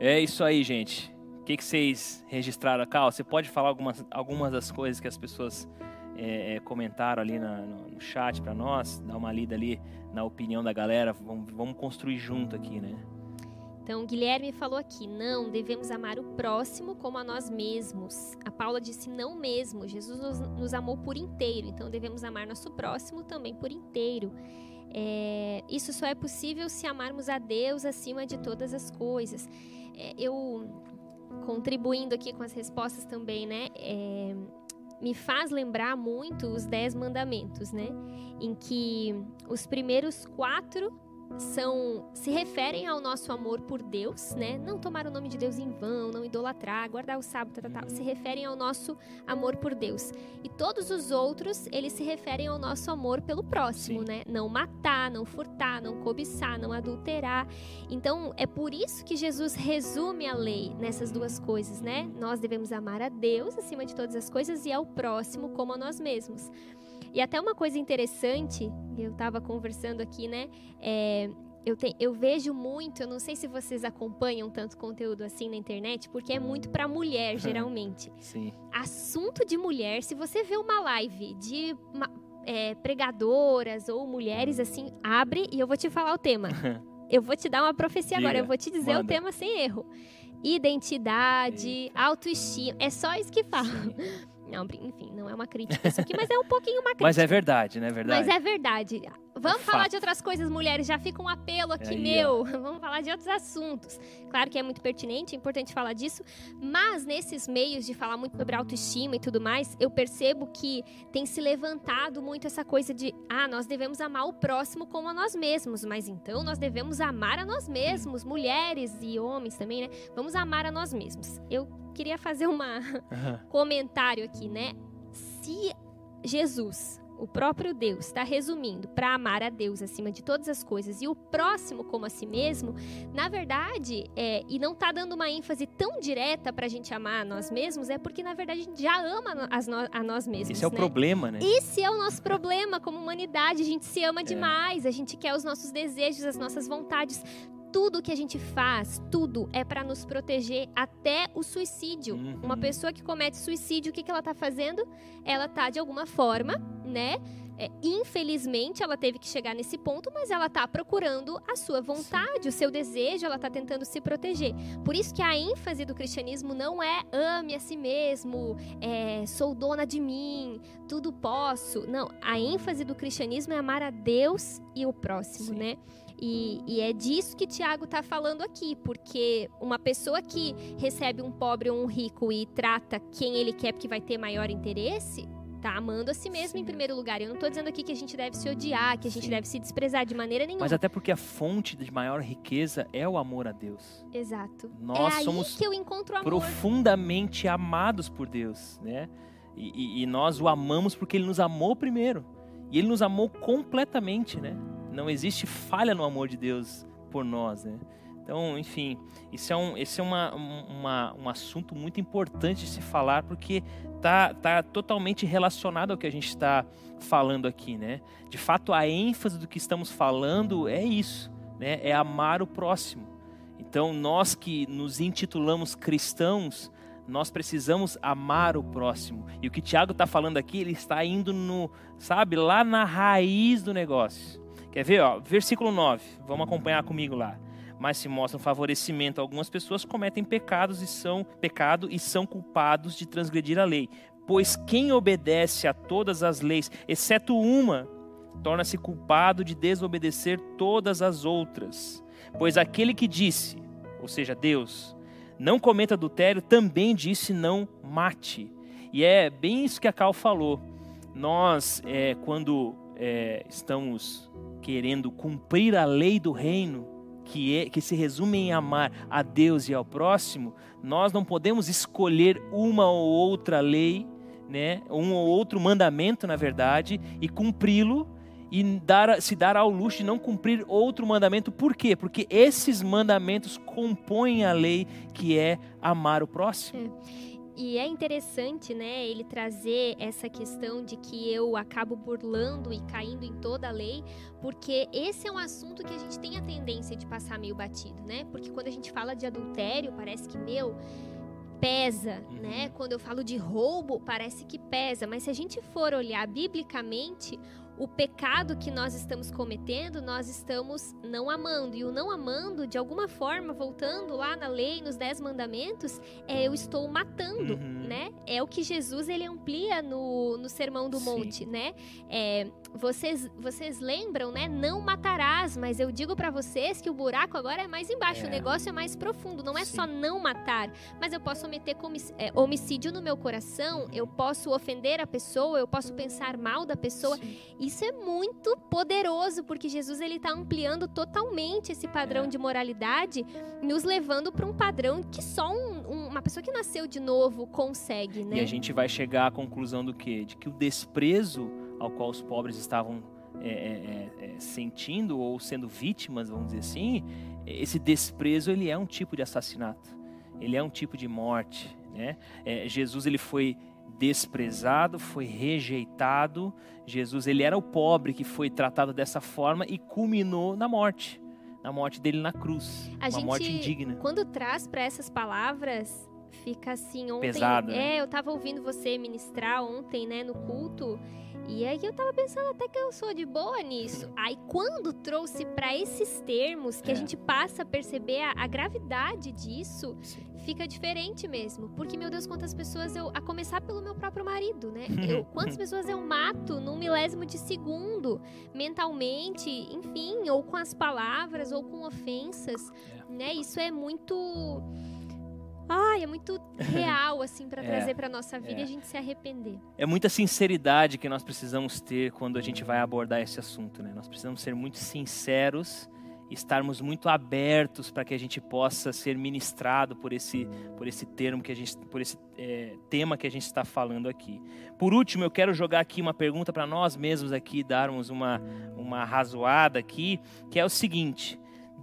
É isso aí, gente. O que, que vocês registraram? Cal, você pode falar algumas, algumas das coisas que as pessoas é, é, comentaram ali na, no, no, chat para nós, dar uma lida ali na opinião da galera. Vamos, vamos construir junto aqui, né? Então, Guilherme falou aqui: não, devemos amar o próximo como a nós mesmos. A Paula disse: não mesmo. Jesus nos, nos amou por inteiro, então devemos amar nosso próximo também por inteiro. É, isso só é possível se amarmos a Deus acima de todas as coisas. É, eu contribuindo aqui com as respostas também, né? É, me faz lembrar muito os Dez Mandamentos, né? Em que os primeiros quatro são se referem ao nosso amor por Deus, né? Não tomar o nome de Deus em vão, não idolatrar, guardar o sábado, tal, tal, se referem ao nosso amor por Deus. E todos os outros, eles se referem ao nosso amor pelo próximo, Sim. né? Não matar, não furtar, não cobiçar, não adulterar. Então, é por isso que Jesus resume a lei nessas duas coisas, né? Nós devemos amar a Deus acima de todas as coisas e ao próximo como a nós mesmos. E até uma coisa interessante, eu estava conversando aqui, né? É, eu, te, eu vejo muito, eu não sei se vocês acompanham tanto conteúdo assim na internet, porque é muito para mulher, <laughs> geralmente. Sim. Assunto de mulher, se você vê uma live de uma, é, pregadoras ou mulheres assim, abre e eu vou te falar o tema. <laughs> eu vou te dar uma profecia Diga, agora, eu vou te dizer manda. o tema sem erro. Identidade, Eita. autoestima, é só isso que fala. Não, enfim, não é uma crítica isso aqui, mas é um pouquinho uma crítica. mas é verdade, né? Verdade. Mas é verdade. Vamos falar de outras coisas, mulheres. Já fica um apelo aqui Aí, meu. Ó. <laughs> Vamos falar de outros assuntos. Claro que é muito pertinente, é importante falar disso. Mas nesses meios de falar muito sobre autoestima e tudo mais, eu percebo que tem se levantado muito essa coisa de ah, nós devemos amar o próximo como a nós mesmos. Mas então nós devemos amar a nós mesmos, mulheres e homens também, né? Vamos amar a nós mesmos. Eu queria fazer um uhum. <laughs> comentário aqui, né? Se Jesus, o próprio Deus, está resumindo para amar a Deus acima de todas as coisas e o próximo como a si mesmo, na verdade, é, e não está dando uma ênfase tão direta para a gente amar a nós mesmos, é porque na verdade a gente já ama as no, a nós mesmos. Esse é o né? problema, né? Esse é o nosso problema como humanidade. A gente se ama é. demais, a gente quer os nossos desejos, as nossas vontades tudo que a gente faz, tudo é para nos proteger até o suicídio. Uhum. Uma pessoa que comete suicídio, o que, que ela está fazendo? Ela está de alguma forma, né? É, infelizmente, ela teve que chegar nesse ponto, mas ela está procurando a sua vontade, Sim. o seu desejo, ela está tentando se proteger. Por isso que a ênfase do cristianismo não é ame a si mesmo, é, sou dona de mim, tudo posso. Não, a ênfase do cristianismo é amar a Deus e o próximo, Sim. né? E, e, é disso que Tiago está falando aqui, porque uma pessoa que recebe um pobre ou um rico e trata quem ele quer porque vai ter maior interesse, Tá amando a si mesmo Sim. em primeiro lugar. Eu não tô dizendo aqui que a gente deve se odiar, que a gente Sim. deve se desprezar de maneira nenhuma. Mas até porque a fonte de maior riqueza é o amor a Deus. Exato. Nós é aí somos que eu encontro o amor. profundamente amados por Deus, né? E, e- e nós o amamos porque Ele nos amou primeiro. E Ele nos amou completamente, né? Não existe falha no amor de Deus por nós, né? Então, enfim, isso é um, esse é uma, um- uma- um assunto muito importante de se falar porque tá, tá totalmente relacionado ao que a gente está falando aqui, né? De fato, a ênfase do que estamos falando é isso, né? É amar o próximo. Então, nós que nos intitulamos cristãos, nós precisamos amar o próximo. E o que Tiago está falando aqui, ele está indo no, sabe, lá na raiz do negócio. Quer ver, ó? Versículo 9. Vamos acompanhar comigo lá. Mas se mostra um favorecimento, algumas pessoas cometem pecados e são pecado e são culpados de transgredir a lei. Pois quem obedece a todas as leis, exceto uma, torna-se culpado de desobedecer todas as outras. Pois aquele que disse, ou seja, Deus, não cometa adultério, também disse não mate. E é bem isso que a Cal falou. Nós, é, quando é, estamos querendo cumprir a lei do reino, que, é, que se resume em amar a Deus e ao próximo, nós não podemos escolher uma ou outra lei, né, um ou outro mandamento, na verdade, e cumpri-lo e dar, se dar ao luxo de não cumprir outro mandamento. Por quê? Porque esses mandamentos compõem a lei que é amar o próximo. E é interessante, né, ele trazer essa questão de que eu acabo burlando e caindo em toda a lei, porque esse é um assunto que a gente tem a tendência de passar meio batido, né? Porque quando a gente fala de adultério, parece que, meu, pesa, Uhum. né? Quando eu falo de roubo, parece que pesa, mas se a gente for olhar biblicamente, o pecado que nós estamos cometendo, nós estamos não amando. E o não amando, de alguma forma, voltando lá na lei, nos dez mandamentos, é eu estou matando, Uhum. né? É o que Jesus ele amplia no, no Sermão do Sim. Monte, né? É, vocês, vocês lembram, né? Não matarás, mas eu digo pra vocês que o buraco agora é mais embaixo, É. o negócio é mais profundo. Não é Sim. só não matar, mas eu posso cometer é, homicídio no meu coração, eu posso ofender a pessoa, eu posso pensar mal da pessoa. Sim. Isso é muito poderoso, porque Jesus ele está ampliando totalmente esse padrão É. de moralidade, nos levando para um padrão que só um- um- uma pessoa que nasceu de novo consegue, né? E a gente vai chegar à conclusão do quê? De que o desprezo ao qual os pobres estavam é, é, é, é, sentindo ou sendo vítimas, vamos dizer assim, esse desprezo ele é um tipo de assassinato, ele é um tipo de morte, né? É, Jesus ele foi desprezado, foi rejeitado. Jesus ele era o pobre que foi tratado dessa forma e culminou na morte, na morte dele na cruz, A uma morte gente, indigna. quando traz para essas palavras, fica assim ontem. Pesado, né? É, eu tava ouvindo você ministrar ontem, né, no culto. E aí eu tava pensando até que eu sou de boa nisso. Aí quando trouxe para esses termos que É. a gente passa a perceber a, a gravidade disso, Sim. fica diferente mesmo. Porque, meu Deus, quantas pessoas eu. A começar pelo meu próprio marido, né? Eu, <laughs> quantas pessoas eu mato num milésimo de segundo, mentalmente, enfim, ou com as palavras, ou com ofensas, né? Isso é muito. Ai, é muito real, <laughs> assim, pra É, trazer pra nossa vida é. e a gente se arrepender. É muita sinceridade que nós precisamos ter quando a gente vai abordar esse assunto, né? Nós precisamos ser muito sinceros, estarmos muito abertos para que a gente possa ser ministrado por esse, por esse termo que a gente, por esse é, tema que a gente está falando aqui. Por último, eu quero jogar aqui uma pergunta para nós mesmos aqui, darmos uma uma razoada aqui, que é o seguinte: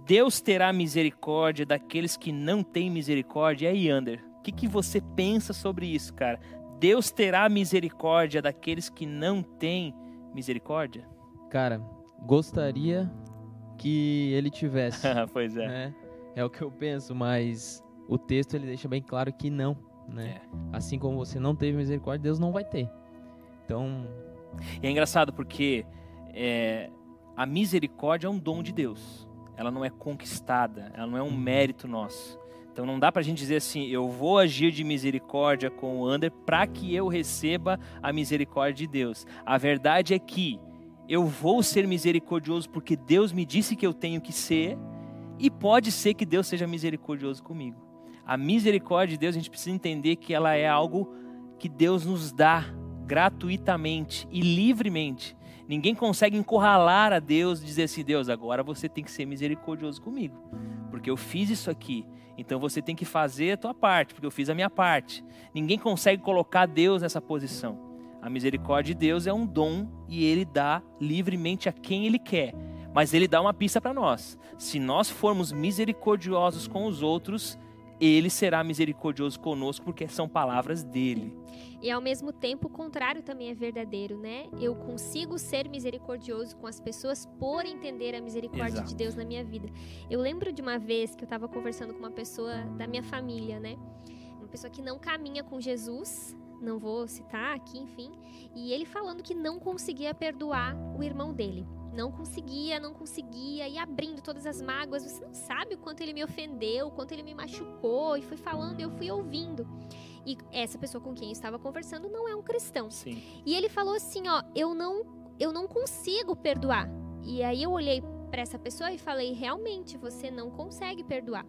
Deus terá misericórdia daqueles que não têm misericórdia? E aí, Ander, o que, que você pensa sobre isso, cara? Deus terá misericórdia daqueles que não têm misericórdia? Cara, gostaria que ele tivesse, <laughs> pois é. né? É o que eu penso, mas o texto ele deixa bem claro que não, né? Assim como você não teve misericórdia, Deus não vai ter. Então, E é engraçado porque é, a misericórdia é um dom de Deus. Ela não é conquistada, ela não é um mérito nosso. Então não dá pra gente dizer assim, eu vou agir de misericórdia com o Ander para que eu receba a misericórdia de Deus. A verdade é que eu vou ser misericordioso porque Deus me disse que eu tenho que ser, e pode ser que Deus seja misericordioso comigo. A misericórdia de Deus, a gente precisa entender que ela é algo que Deus nos dá gratuitamente e livremente. Ninguém consegue encurralar a Deus e dizer assim: Deus, agora você tem que ser misericordioso comigo, porque eu fiz isso aqui. Então você tem que fazer a tua parte, porque eu fiz a minha parte. Ninguém consegue colocar Deus nessa posição. A misericórdia de Deus é um dom e ele dá livremente a quem ele quer. Mas ele dá uma pista para nós. Se nós formos misericordiosos com os outros, ele será misericordioso conosco, porque são palavras dele. E ao mesmo tempo, o contrário também é verdadeiro, né? Eu consigo ser misericordioso com as pessoas por entender a misericórdia Exato. de Deus na minha vida. Eu lembro de uma vez que eu estava conversando com uma pessoa da minha família, né? Uma pessoa que não caminha com Jesus, não vou citar aqui, enfim, e ele falando que não conseguia perdoar o irmão dele. Não conseguia, não conseguia, e abrindo todas as mágoas. Você não sabe o quanto ele me ofendeu, o quanto ele me machucou, e foi falando, e eu fui ouvindo. E essa pessoa com quem eu estava conversando não é um cristão. Sim. E ele falou assim, ó, eu não, eu não consigo perdoar. E aí eu olhei para essa pessoa e falei, realmente, você não consegue perdoar.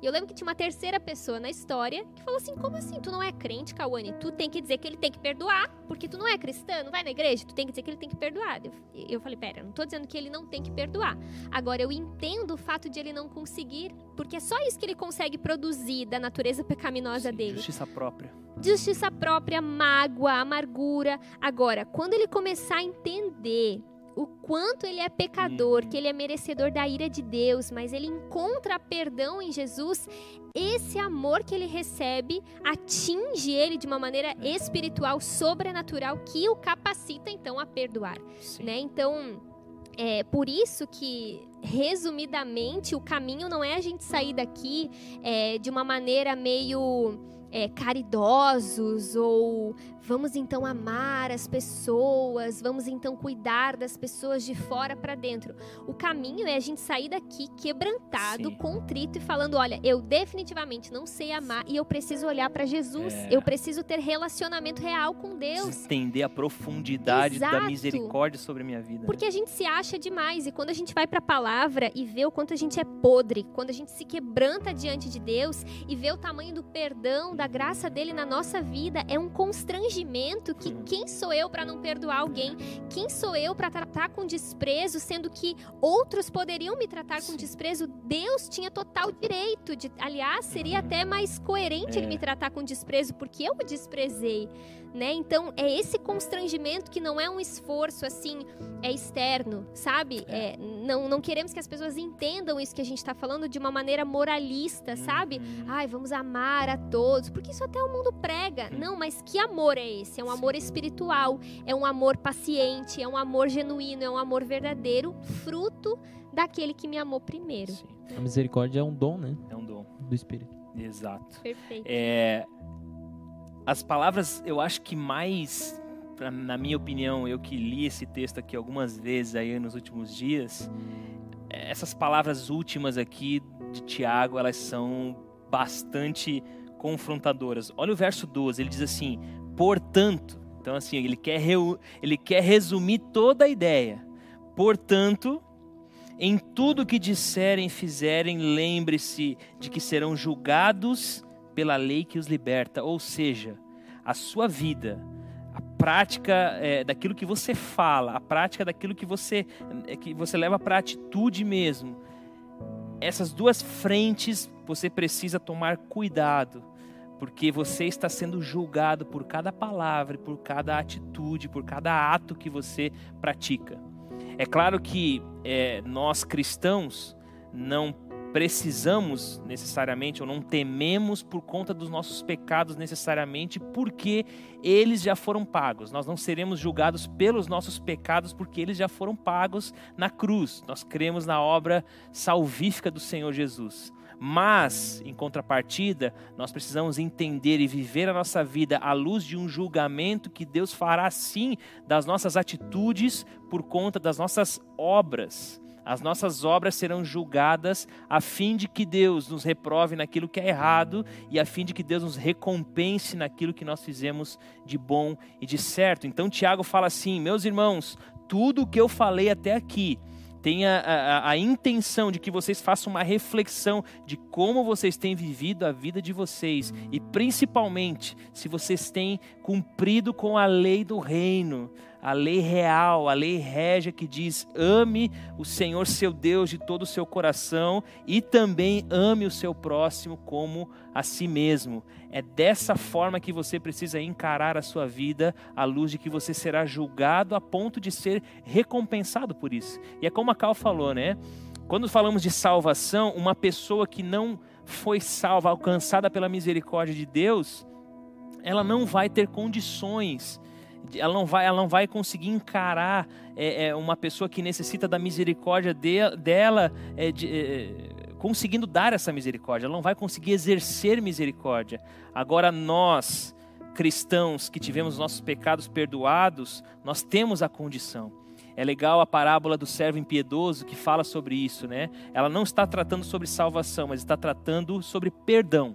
E eu lembro que tinha uma terceira pessoa na história que falou assim: como assim? Tu não é crente, Cauane? Tu tem que dizer que ele tem que perdoar, porque tu não é cristã, não vai na igreja, tu tem que dizer que ele tem que perdoar. Eu, eu falei: pera, eu não tô dizendo que ele não tem que perdoar. Agora eu entendo o fato de ele não conseguir, porque é só isso que ele consegue produzir da natureza pecaminosa Sim, dele Justiça própria. justiça própria, mágoa, amargura. Agora, quando ele começar a entender o quanto ele é pecador, Uhum. que ele é merecedor da ira de Deus, mas ele encontra perdão em Jesus, esse amor que ele recebe atinge ele de uma maneira espiritual, sobrenatural, que o capacita então a perdoar Sim. né? Então, é por isso que, resumidamente, o caminho não é a gente sair daqui é, de uma maneira meio é, caridosos ou vamos então amar as pessoas, vamos então cuidar das pessoas de fora para dentro. O caminho é a gente sair daqui quebrantado, Sim. contrito e falando, olha, eu definitivamente não sei amar e eu preciso olhar para Jesus. É. Eu preciso ter relacionamento real com Deus. Preciso entender a profundidade da Exato. misericórdia sobre a minha vida. Porque a gente se acha demais e quando a gente vai para a palavra e vê o quanto a gente é podre, quando a gente se quebranta diante de Deus e vê o tamanho do perdão, da graça dele na nossa vida, é um constrangimento que quem sou eu para não perdoar alguém? Quem sou eu para tratar com desprezo, sendo que outros poderiam me tratar com desprezo? Deus tinha total direito de, aliás, seria até mais coerente ele É. me tratar com desprezo porque eu o desprezei, né? Então, é esse constrangimento que não é um esforço assim, é externo, sabe? É, não, não queremos que as pessoas entendam isso que a gente está falando de uma maneira moralista, sabe? Uhum. Ai, vamos amar a todos, porque isso até o mundo prega. Não, mas que amor é esse? É um amor espiritual, é um amor paciente, é um amor genuíno, é um amor verdadeiro, fruto daquele que me amou primeiro. Sim, A misericórdia é um dom, né? é um dom. Do Espírito. Exato. Perfeito. É, as palavras, eu acho que mais, pra- na minha opinião, eu que li esse texto aqui algumas vezes aí nos últimos dias, essas palavras últimas aqui de Tiago, elas são bastante confrontadoras. Olha o verso 12, ele diz assim: portanto, então assim, ele quer, reu- ele quer resumir toda a ideia. Portanto, em tudo que disserem fizerem, lembre-se de que serão julgados pela lei que os liberta. Ou seja, a sua vida, a prática é, daquilo que você fala, a prática daquilo que você, é, que você leva para a atitude mesmo. Essas duas frentes você precisa tomar cuidado, porque você está sendo julgado por cada palavra, por cada atitude, por cada ato que você pratica. É claro que é, nós cristãos não precisamos necessariamente ou não tememos por conta dos nossos pecados necessariamente, porque eles já foram pagos. Nós não seremos julgados pelos nossos pecados porque eles já foram pagos na cruz. Nós cremos na obra salvífica do Senhor Jesus. Mas, em contrapartida, nós precisamos entender e viver a nossa vida à luz de um julgamento que Deus fará sim das nossas atitudes por conta das nossas obras. As nossas obras serão julgadas a fim de que Deus nos reprove naquilo que é errado e a fim de que Deus nos recompense naquilo que nós fizemos de bom e de certo. Então Tiago fala assim: "Meus irmãos, tudo o que eu falei até aqui, tenha a, a, a, intenção de que vocês façam uma reflexão de como vocês têm vivido a vida de vocês e principalmente se vocês têm cumprido com a lei do reino, a lei real, a lei régia que diz: ame o Senhor seu Deus de todo o seu coração e também ame o seu próximo como a si mesmo. É dessa forma que você precisa encarar a sua vida, à luz de que você será julgado a ponto de ser recompensado por isso. E é como a Cal falou, né? Quando falamos de salvação, uma pessoa que não foi salva, alcançada pela misericórdia de Deus, ela não vai ter condições ela não vai, ela não vai conseguir encarar é, é, uma pessoa que necessita da misericórdia de, dela, é, de, é, conseguindo dar essa misericórdia. Ela não vai conseguir exercer misericórdia. Agora nós, cristãos que tivemos nossos pecados perdoados, nós temos a condição. É legal a parábola do servo impiedoso que fala sobre isso, né? Ela não está tratando sobre salvação, mas está tratando sobre perdão.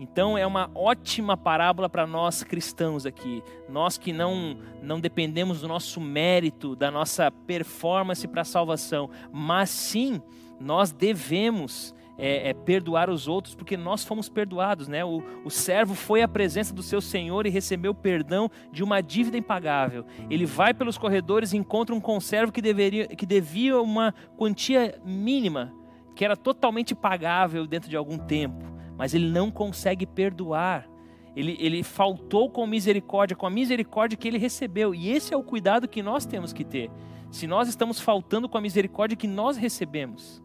Então é uma ótima parábola para nós cristãos aqui. Nós que não não dependemos do nosso mérito, da nossa performance para a salvação, mas sim nós devemos é, é, perdoar os outros porque nós fomos perdoados, né? O, o servo foi à presença do seu senhor e recebeu perdão de uma dívida impagável. Ele vai pelos corredores e encontra um conservo que deveria que devia uma quantia mínima, que era totalmente pagável dentro de algum tempo mas ele não consegue perdoar. Ele, ele faltou com misericórdia, com a misericórdia que ele recebeu. E esse é o cuidado que nós temos que ter. Se nós estamos faltando com a misericórdia que nós recebemos.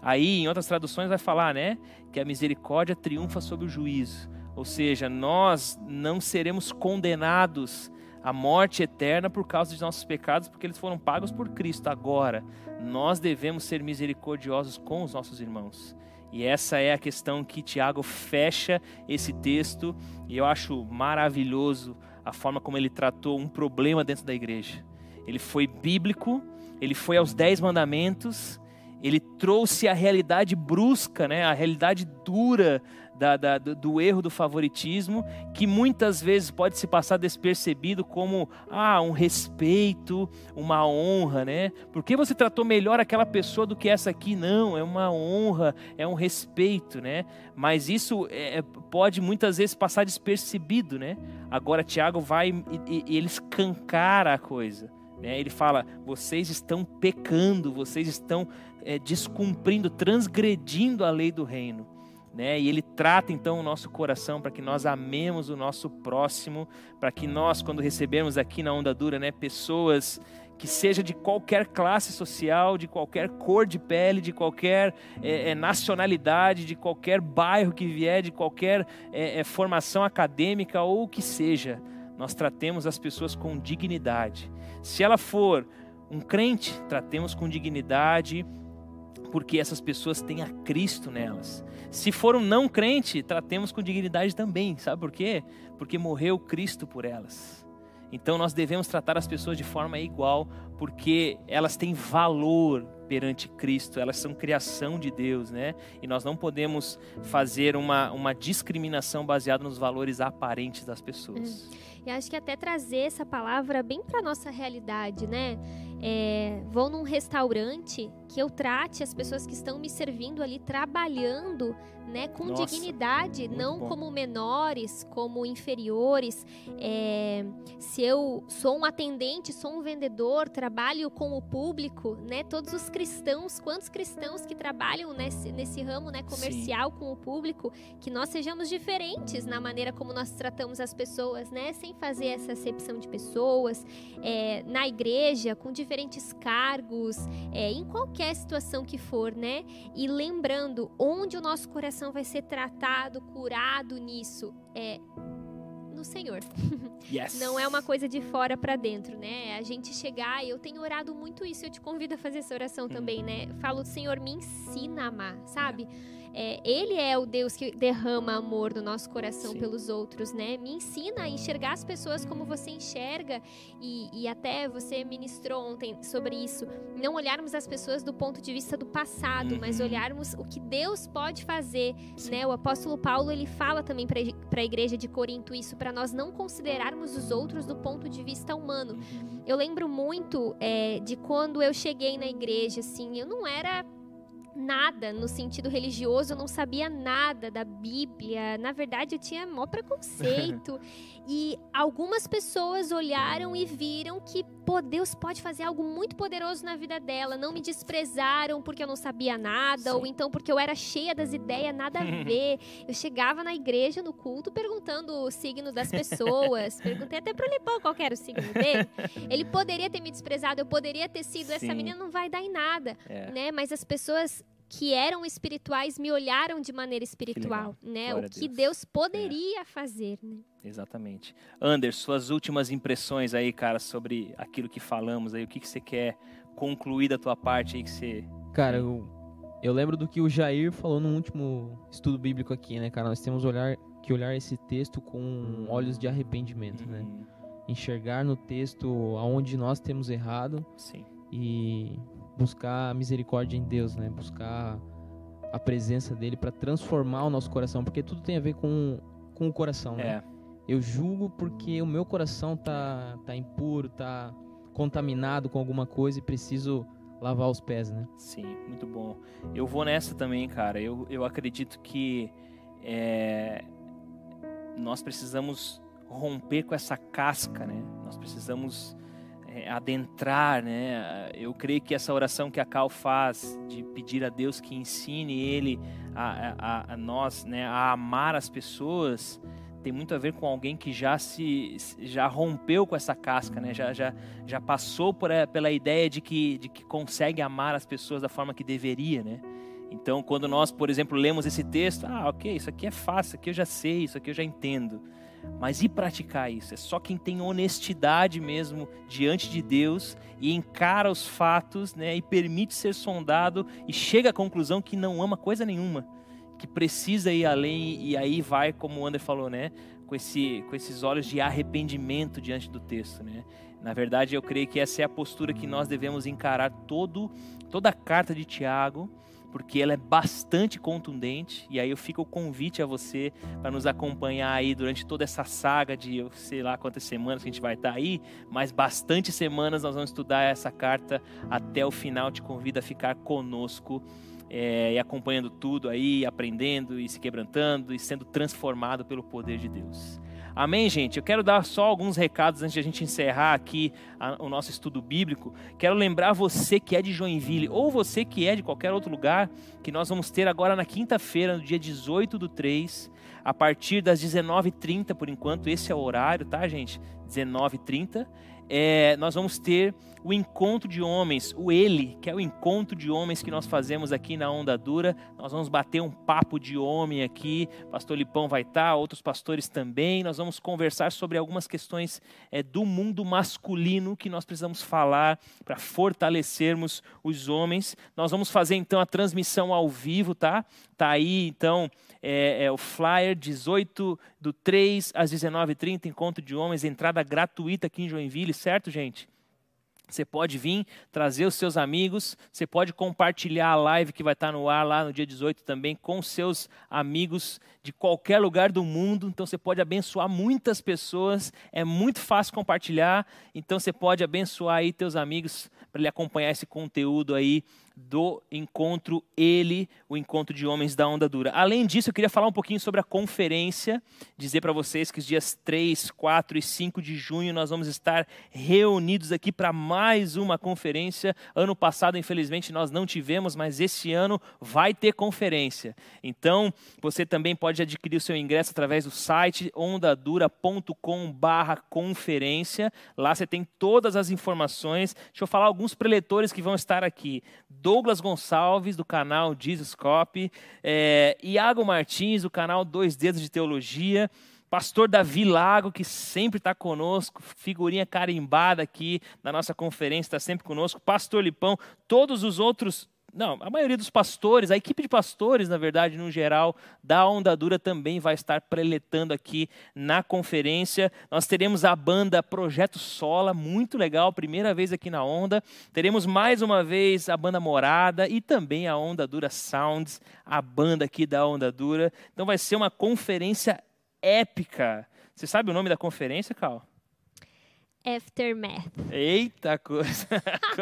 Aí, em outras traduções, vai falar, né? Que a misericórdia triunfa sobre o juízo. Ou seja, nós não seremos condenados à morte eterna por causa de nossos pecados, porque eles foram pagos por Cristo. Agora, nós devemos ser misericordiosos com os nossos irmãos. E essa é a questão que Tiago fecha esse texto, e eu acho maravilhoso a forma como ele tratou um problema dentro da igreja. Ele foi bíblico, ele foi aos dez mandamentos, ele trouxe a realidade brusca, né, a realidade dura da, da, do erro do favoritismo, que muitas vezes pode se passar despercebido como ah, um respeito, uma honra, né? Por que você tratou melhor aquela pessoa do que essa aqui? Não, é uma honra, é um respeito, né? Mas isso é, é pode muitas vezes passar despercebido, né? Agora Tiago vai e, e ele escancara a coisa. Né? Ele fala: vocês estão pecando, vocês estão é, descumprindo, transgredindo a lei do reino. Né? E ele trata então o nosso coração para que nós amemos o nosso próximo, para que nós, quando recebemos aqui na Onda Dura, né, pessoas que seja de qualquer classe social, de qualquer cor de pele, de qualquer é, é, nacionalidade, de qualquer bairro que vier, de qualquer é, formação acadêmica ou o que seja, nós tratemos as pessoas com dignidade. Se ela for um crente, tratemos com dignidade, porque essas pessoas têm a Cristo nelas. Se for um não crente, tratemos com dignidade também. Sabe por quê? Porque morreu Cristo por elas. Então nós devemos tratar as pessoas de forma igual, porque elas têm valor perante Cristo, elas são criação de Deus, né? E nós não podemos fazer uma, uma discriminação baseada nos valores aparentes das pessoas. Hum. E acho que até trazer essa palavra bem para nossa realidade, né? É, vou num restaurante que eu trate as pessoas que estão me servindo ali trabalhando né, com Nossa, dignidade, não bom. como menores, como inferiores. É, se eu sou um atendente, sou um vendedor, trabalho com o público, né, todos os cristãos, quantos cristãos que trabalham nesse, nesse ramo né, comercial Sim. com o público, que nós sejamos diferentes na maneira como nós tratamos as pessoas, né, sem fazer essa acepção de pessoas, é, na igreja, com diferentes cargos, é, em qualquer situação que for, né, e lembrando onde o nosso coração vai ser tratado, curado nisso? É no Senhor. <laughs> Yes. Não é uma coisa de fora para dentro, né? A gente chegar, eu tenho orado muito isso, eu te convido a fazer essa oração hum. também, né? Falo, Senhor, me ensina a amar, sabe? É, ele é o Deus que derrama amor no nosso coração Sim. pelos outros, né? Me ensina a enxergar as pessoas como você enxerga e, e até você ministrou ontem sobre isso. Não olharmos as pessoas do ponto de vista do passado, uhum. mas olharmos o que Deus pode fazer, Sim. né? O apóstolo Paulo ele fala também para a igreja de Corinto isso para para nós não considerarmos os outros do ponto de vista humano. Eu lembro muito é, de quando eu cheguei na igreja, assim, eu não era nada no sentido religioso, eu não sabia nada da Bíblia. Na verdade, eu tinha maior preconceito. <laughs> e algumas pessoas olharam e viram que pô, Deus pode fazer algo muito poderoso na vida dela. Não me desprezaram porque eu não sabia nada, Sim. ou então porque eu era cheia das ideias, nada a <laughs> ver. Eu chegava na igreja, no culto, perguntando o signo das pessoas. <laughs> Perguntei até pro Lipão qual era o signo dele. Ele poderia ter me desprezado, eu poderia ter sido, Sim. essa menina não vai dar em nada. É. né? Mas as pessoas que eram espirituais me olharam de maneira espiritual, né? Glória o que Deus, Deus poderia é. fazer, né? Exatamente. Ander, suas últimas impressões aí, cara, sobre aquilo que falamos aí, o que, que você quer concluir da tua parte aí que você... Cara, eu, eu lembro do que o Jair falou no último estudo bíblico aqui, né, cara? Nós temos olhar, que olhar esse texto com olhos de arrependimento, né? uhum. né? Enxergar no texto aonde nós temos errado. Sim. E buscar misericórdia em Deus, né? Buscar a presença dele para transformar o nosso coração, porque tudo tem a ver com, com o coração, né? É. Eu julgo porque o meu coração tá tá impuro, tá contaminado com alguma coisa e preciso lavar os pés, né? Sim, muito bom. Eu vou nessa também, cara. Eu, eu acredito que é, nós precisamos romper com essa casca, né? Nós precisamos adentrar, né? Eu creio que essa oração que a Cal faz de pedir a Deus que ensine ele a, a, a nós, né, a amar as pessoas, tem muito a ver com alguém que já se já rompeu com essa casca, né? Já já, já passou por, pela ideia de que de que consegue amar as pessoas da forma que deveria, né? Então, quando nós, por exemplo, lemos esse texto, ah, ok, isso aqui é fácil, isso aqui eu já sei, isso aqui eu já entendo. Mas e praticar isso? É só quem tem honestidade mesmo diante de Deus e encara os fatos, né, e permite ser sondado e chega à conclusão que não ama coisa nenhuma, que precisa ir além e aí vai, como o André falou, né, com, esse, com esses olhos de arrependimento diante do texto, né? Na verdade, eu creio que essa é a postura que nós devemos encarar todo, toda a carta de Tiago porque ela é bastante contundente. E aí eu fico o convite a você para nos acompanhar aí durante toda essa saga de eu sei lá quantas semanas que a gente vai estar aí, mas bastante semanas nós vamos estudar essa carta até o final. Te convido a ficar conosco. É, e acompanhando tudo aí, aprendendo e se quebrantando e sendo transformado pelo poder de Deus. Amém, gente? Eu quero dar só alguns recados antes de a gente encerrar aqui a, o nosso estudo bíblico. Quero lembrar você que é de Joinville ou você que é de qualquer outro lugar, que nós vamos ter agora na quinta-feira, no dia 18 do 3, a partir das 19h30, por enquanto, esse é o horário, tá, gente? 19h30 é, nós vamos ter o encontro de homens, o Ele, que é o encontro de homens que nós fazemos aqui na Onda Dura. Nós vamos bater um papo de homem aqui. Pastor Lipão vai estar, outros pastores também. Nós vamos conversar sobre algumas questões é, do mundo masculino que nós precisamos falar para fortalecermos os homens. Nós vamos fazer então a transmissão ao vivo, tá? Tá aí então é, é, o flyer 18 do 3 às 19h30, encontro de homens, entrada gratuita aqui em Joinville, certo, gente? Você pode vir, trazer os seus amigos, você pode compartilhar a live que vai estar no ar lá no dia 18 também com seus amigos de qualquer lugar do mundo. Então você pode abençoar muitas pessoas, é muito fácil compartilhar. Então você pode abençoar aí teus amigos para ele acompanhar esse conteúdo aí do encontro Ele, o encontro de homens da Onda Dura. Além disso, eu queria falar um pouquinho sobre a conferência, dizer para vocês que os dias 3, 4 e 5 de junho nós vamos estar reunidos aqui para mais uma conferência. Ano passado, infelizmente, nós não tivemos, mas esse ano vai ter conferência. Então, você também pode adquirir o seu ingresso através do site ondadura.com/conferência. Lá você tem todas as informações. Deixa eu falar alguns preletores que vão estar aqui. Douglas Gonçalves, do canal Jesus Cop, é, Iago Martins, do canal Dois Dedos de Teologia, Pastor Davi Lago, que sempre está conosco, figurinha carimbada aqui na nossa conferência, está sempre conosco, Pastor Lipão, todos os outros não, a maioria dos pastores, a equipe de pastores, na verdade, no geral, da Onda Dura também vai estar preletando aqui na conferência. Nós teremos a banda Projeto Sola, muito legal, primeira vez aqui na Onda. Teremos mais uma vez a banda Morada e também a Onda Dura Sounds, a banda aqui da Onda Dura. Então vai ser uma conferência épica Você sabe o nome da conferência, Cal? Aftermath. Eita coisa!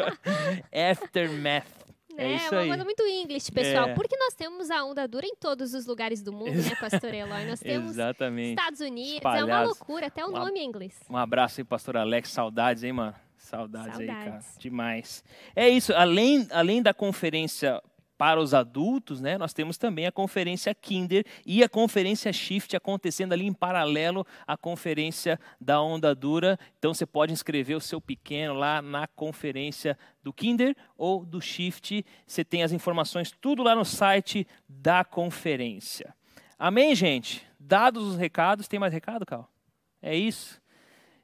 <laughs> Aftermath. É, É, isso uma aí. coisa muito inglês, pessoal. É. Porque nós temos a onda dura em todos os lugares do mundo, né, Pastor <laughs> Eloy? Nós temos Exatamente. Estados Unidos, é uma Espalhados. loucura, até o Uma- nome é inglês. Um abraço aí, pastor Alex. Saudades, hein, mano? Saudades, aí, cara. Saudades. Demais. É isso. Além, além da conferência para os adultos, né? Nós temos também a conferência Kinder e a conferência Shift acontecendo ali em paralelo à conferência da Onda Dura. Então você pode inscrever o seu pequeno lá na conferência do Kinder ou do Shift. Você tem as informações tudo lá no site da conferência. Amém, gente? Dados os recados, tem mais recado, Cal? É isso?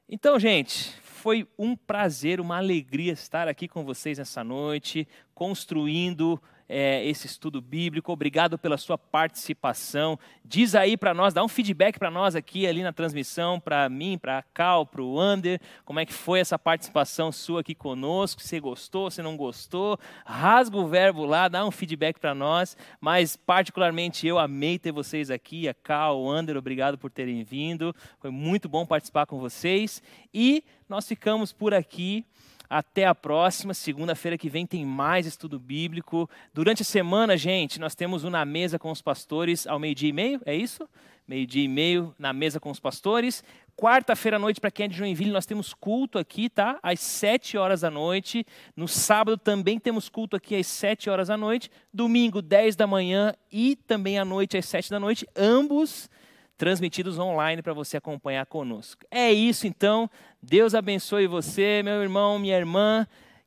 Então, gente, foi um prazer, uma alegria estar aqui com vocês essa noite, construindo é, esse estudo bíblico. Obrigado pela sua participação. Diz aí para nós, dá um feedback para nós aqui ali na transmissão, para mim, para a Cal, para o Ander, como é que foi essa participação sua aqui conosco, se gostou, se não gostou. Rasga o verbo lá, dá um feedback para nós. Mas, particularmente, eu amei ter vocês aqui, a Cal, o Ander, obrigado por terem vindo. Foi muito bom participar com vocês. E nós ficamos por aqui. Até a próxima. Segunda-feira que vem tem mais estudo bíblico. Durante a semana, gente, nós temos o Na Mesa com os Pastores ao meio-dia e meio, é isso? Meio-dia e meio na mesa com os pastores. Quarta-feira à noite, para quem é de Joinville, nós temos culto aqui, tá? Às 7 horas da noite. No sábado também temos culto aqui às 7 horas da noite. Domingo, 10 da manhã e também à noite, às 7 da noite. Ambos transmitidos online para você acompanhar conosco. É isso então. Deus abençoe você, meu irmão, minha irmã.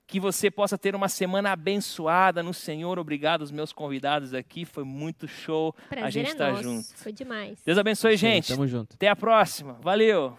Que você possa ter uma semana abençoada no Senhor. Obrigado aos meus convidados aqui. Foi muito show Prazer a gente é estar nosso. junto. Foi demais. Deus abençoe, Sim, gente. Tamo junto. Até a próxima. Valeu.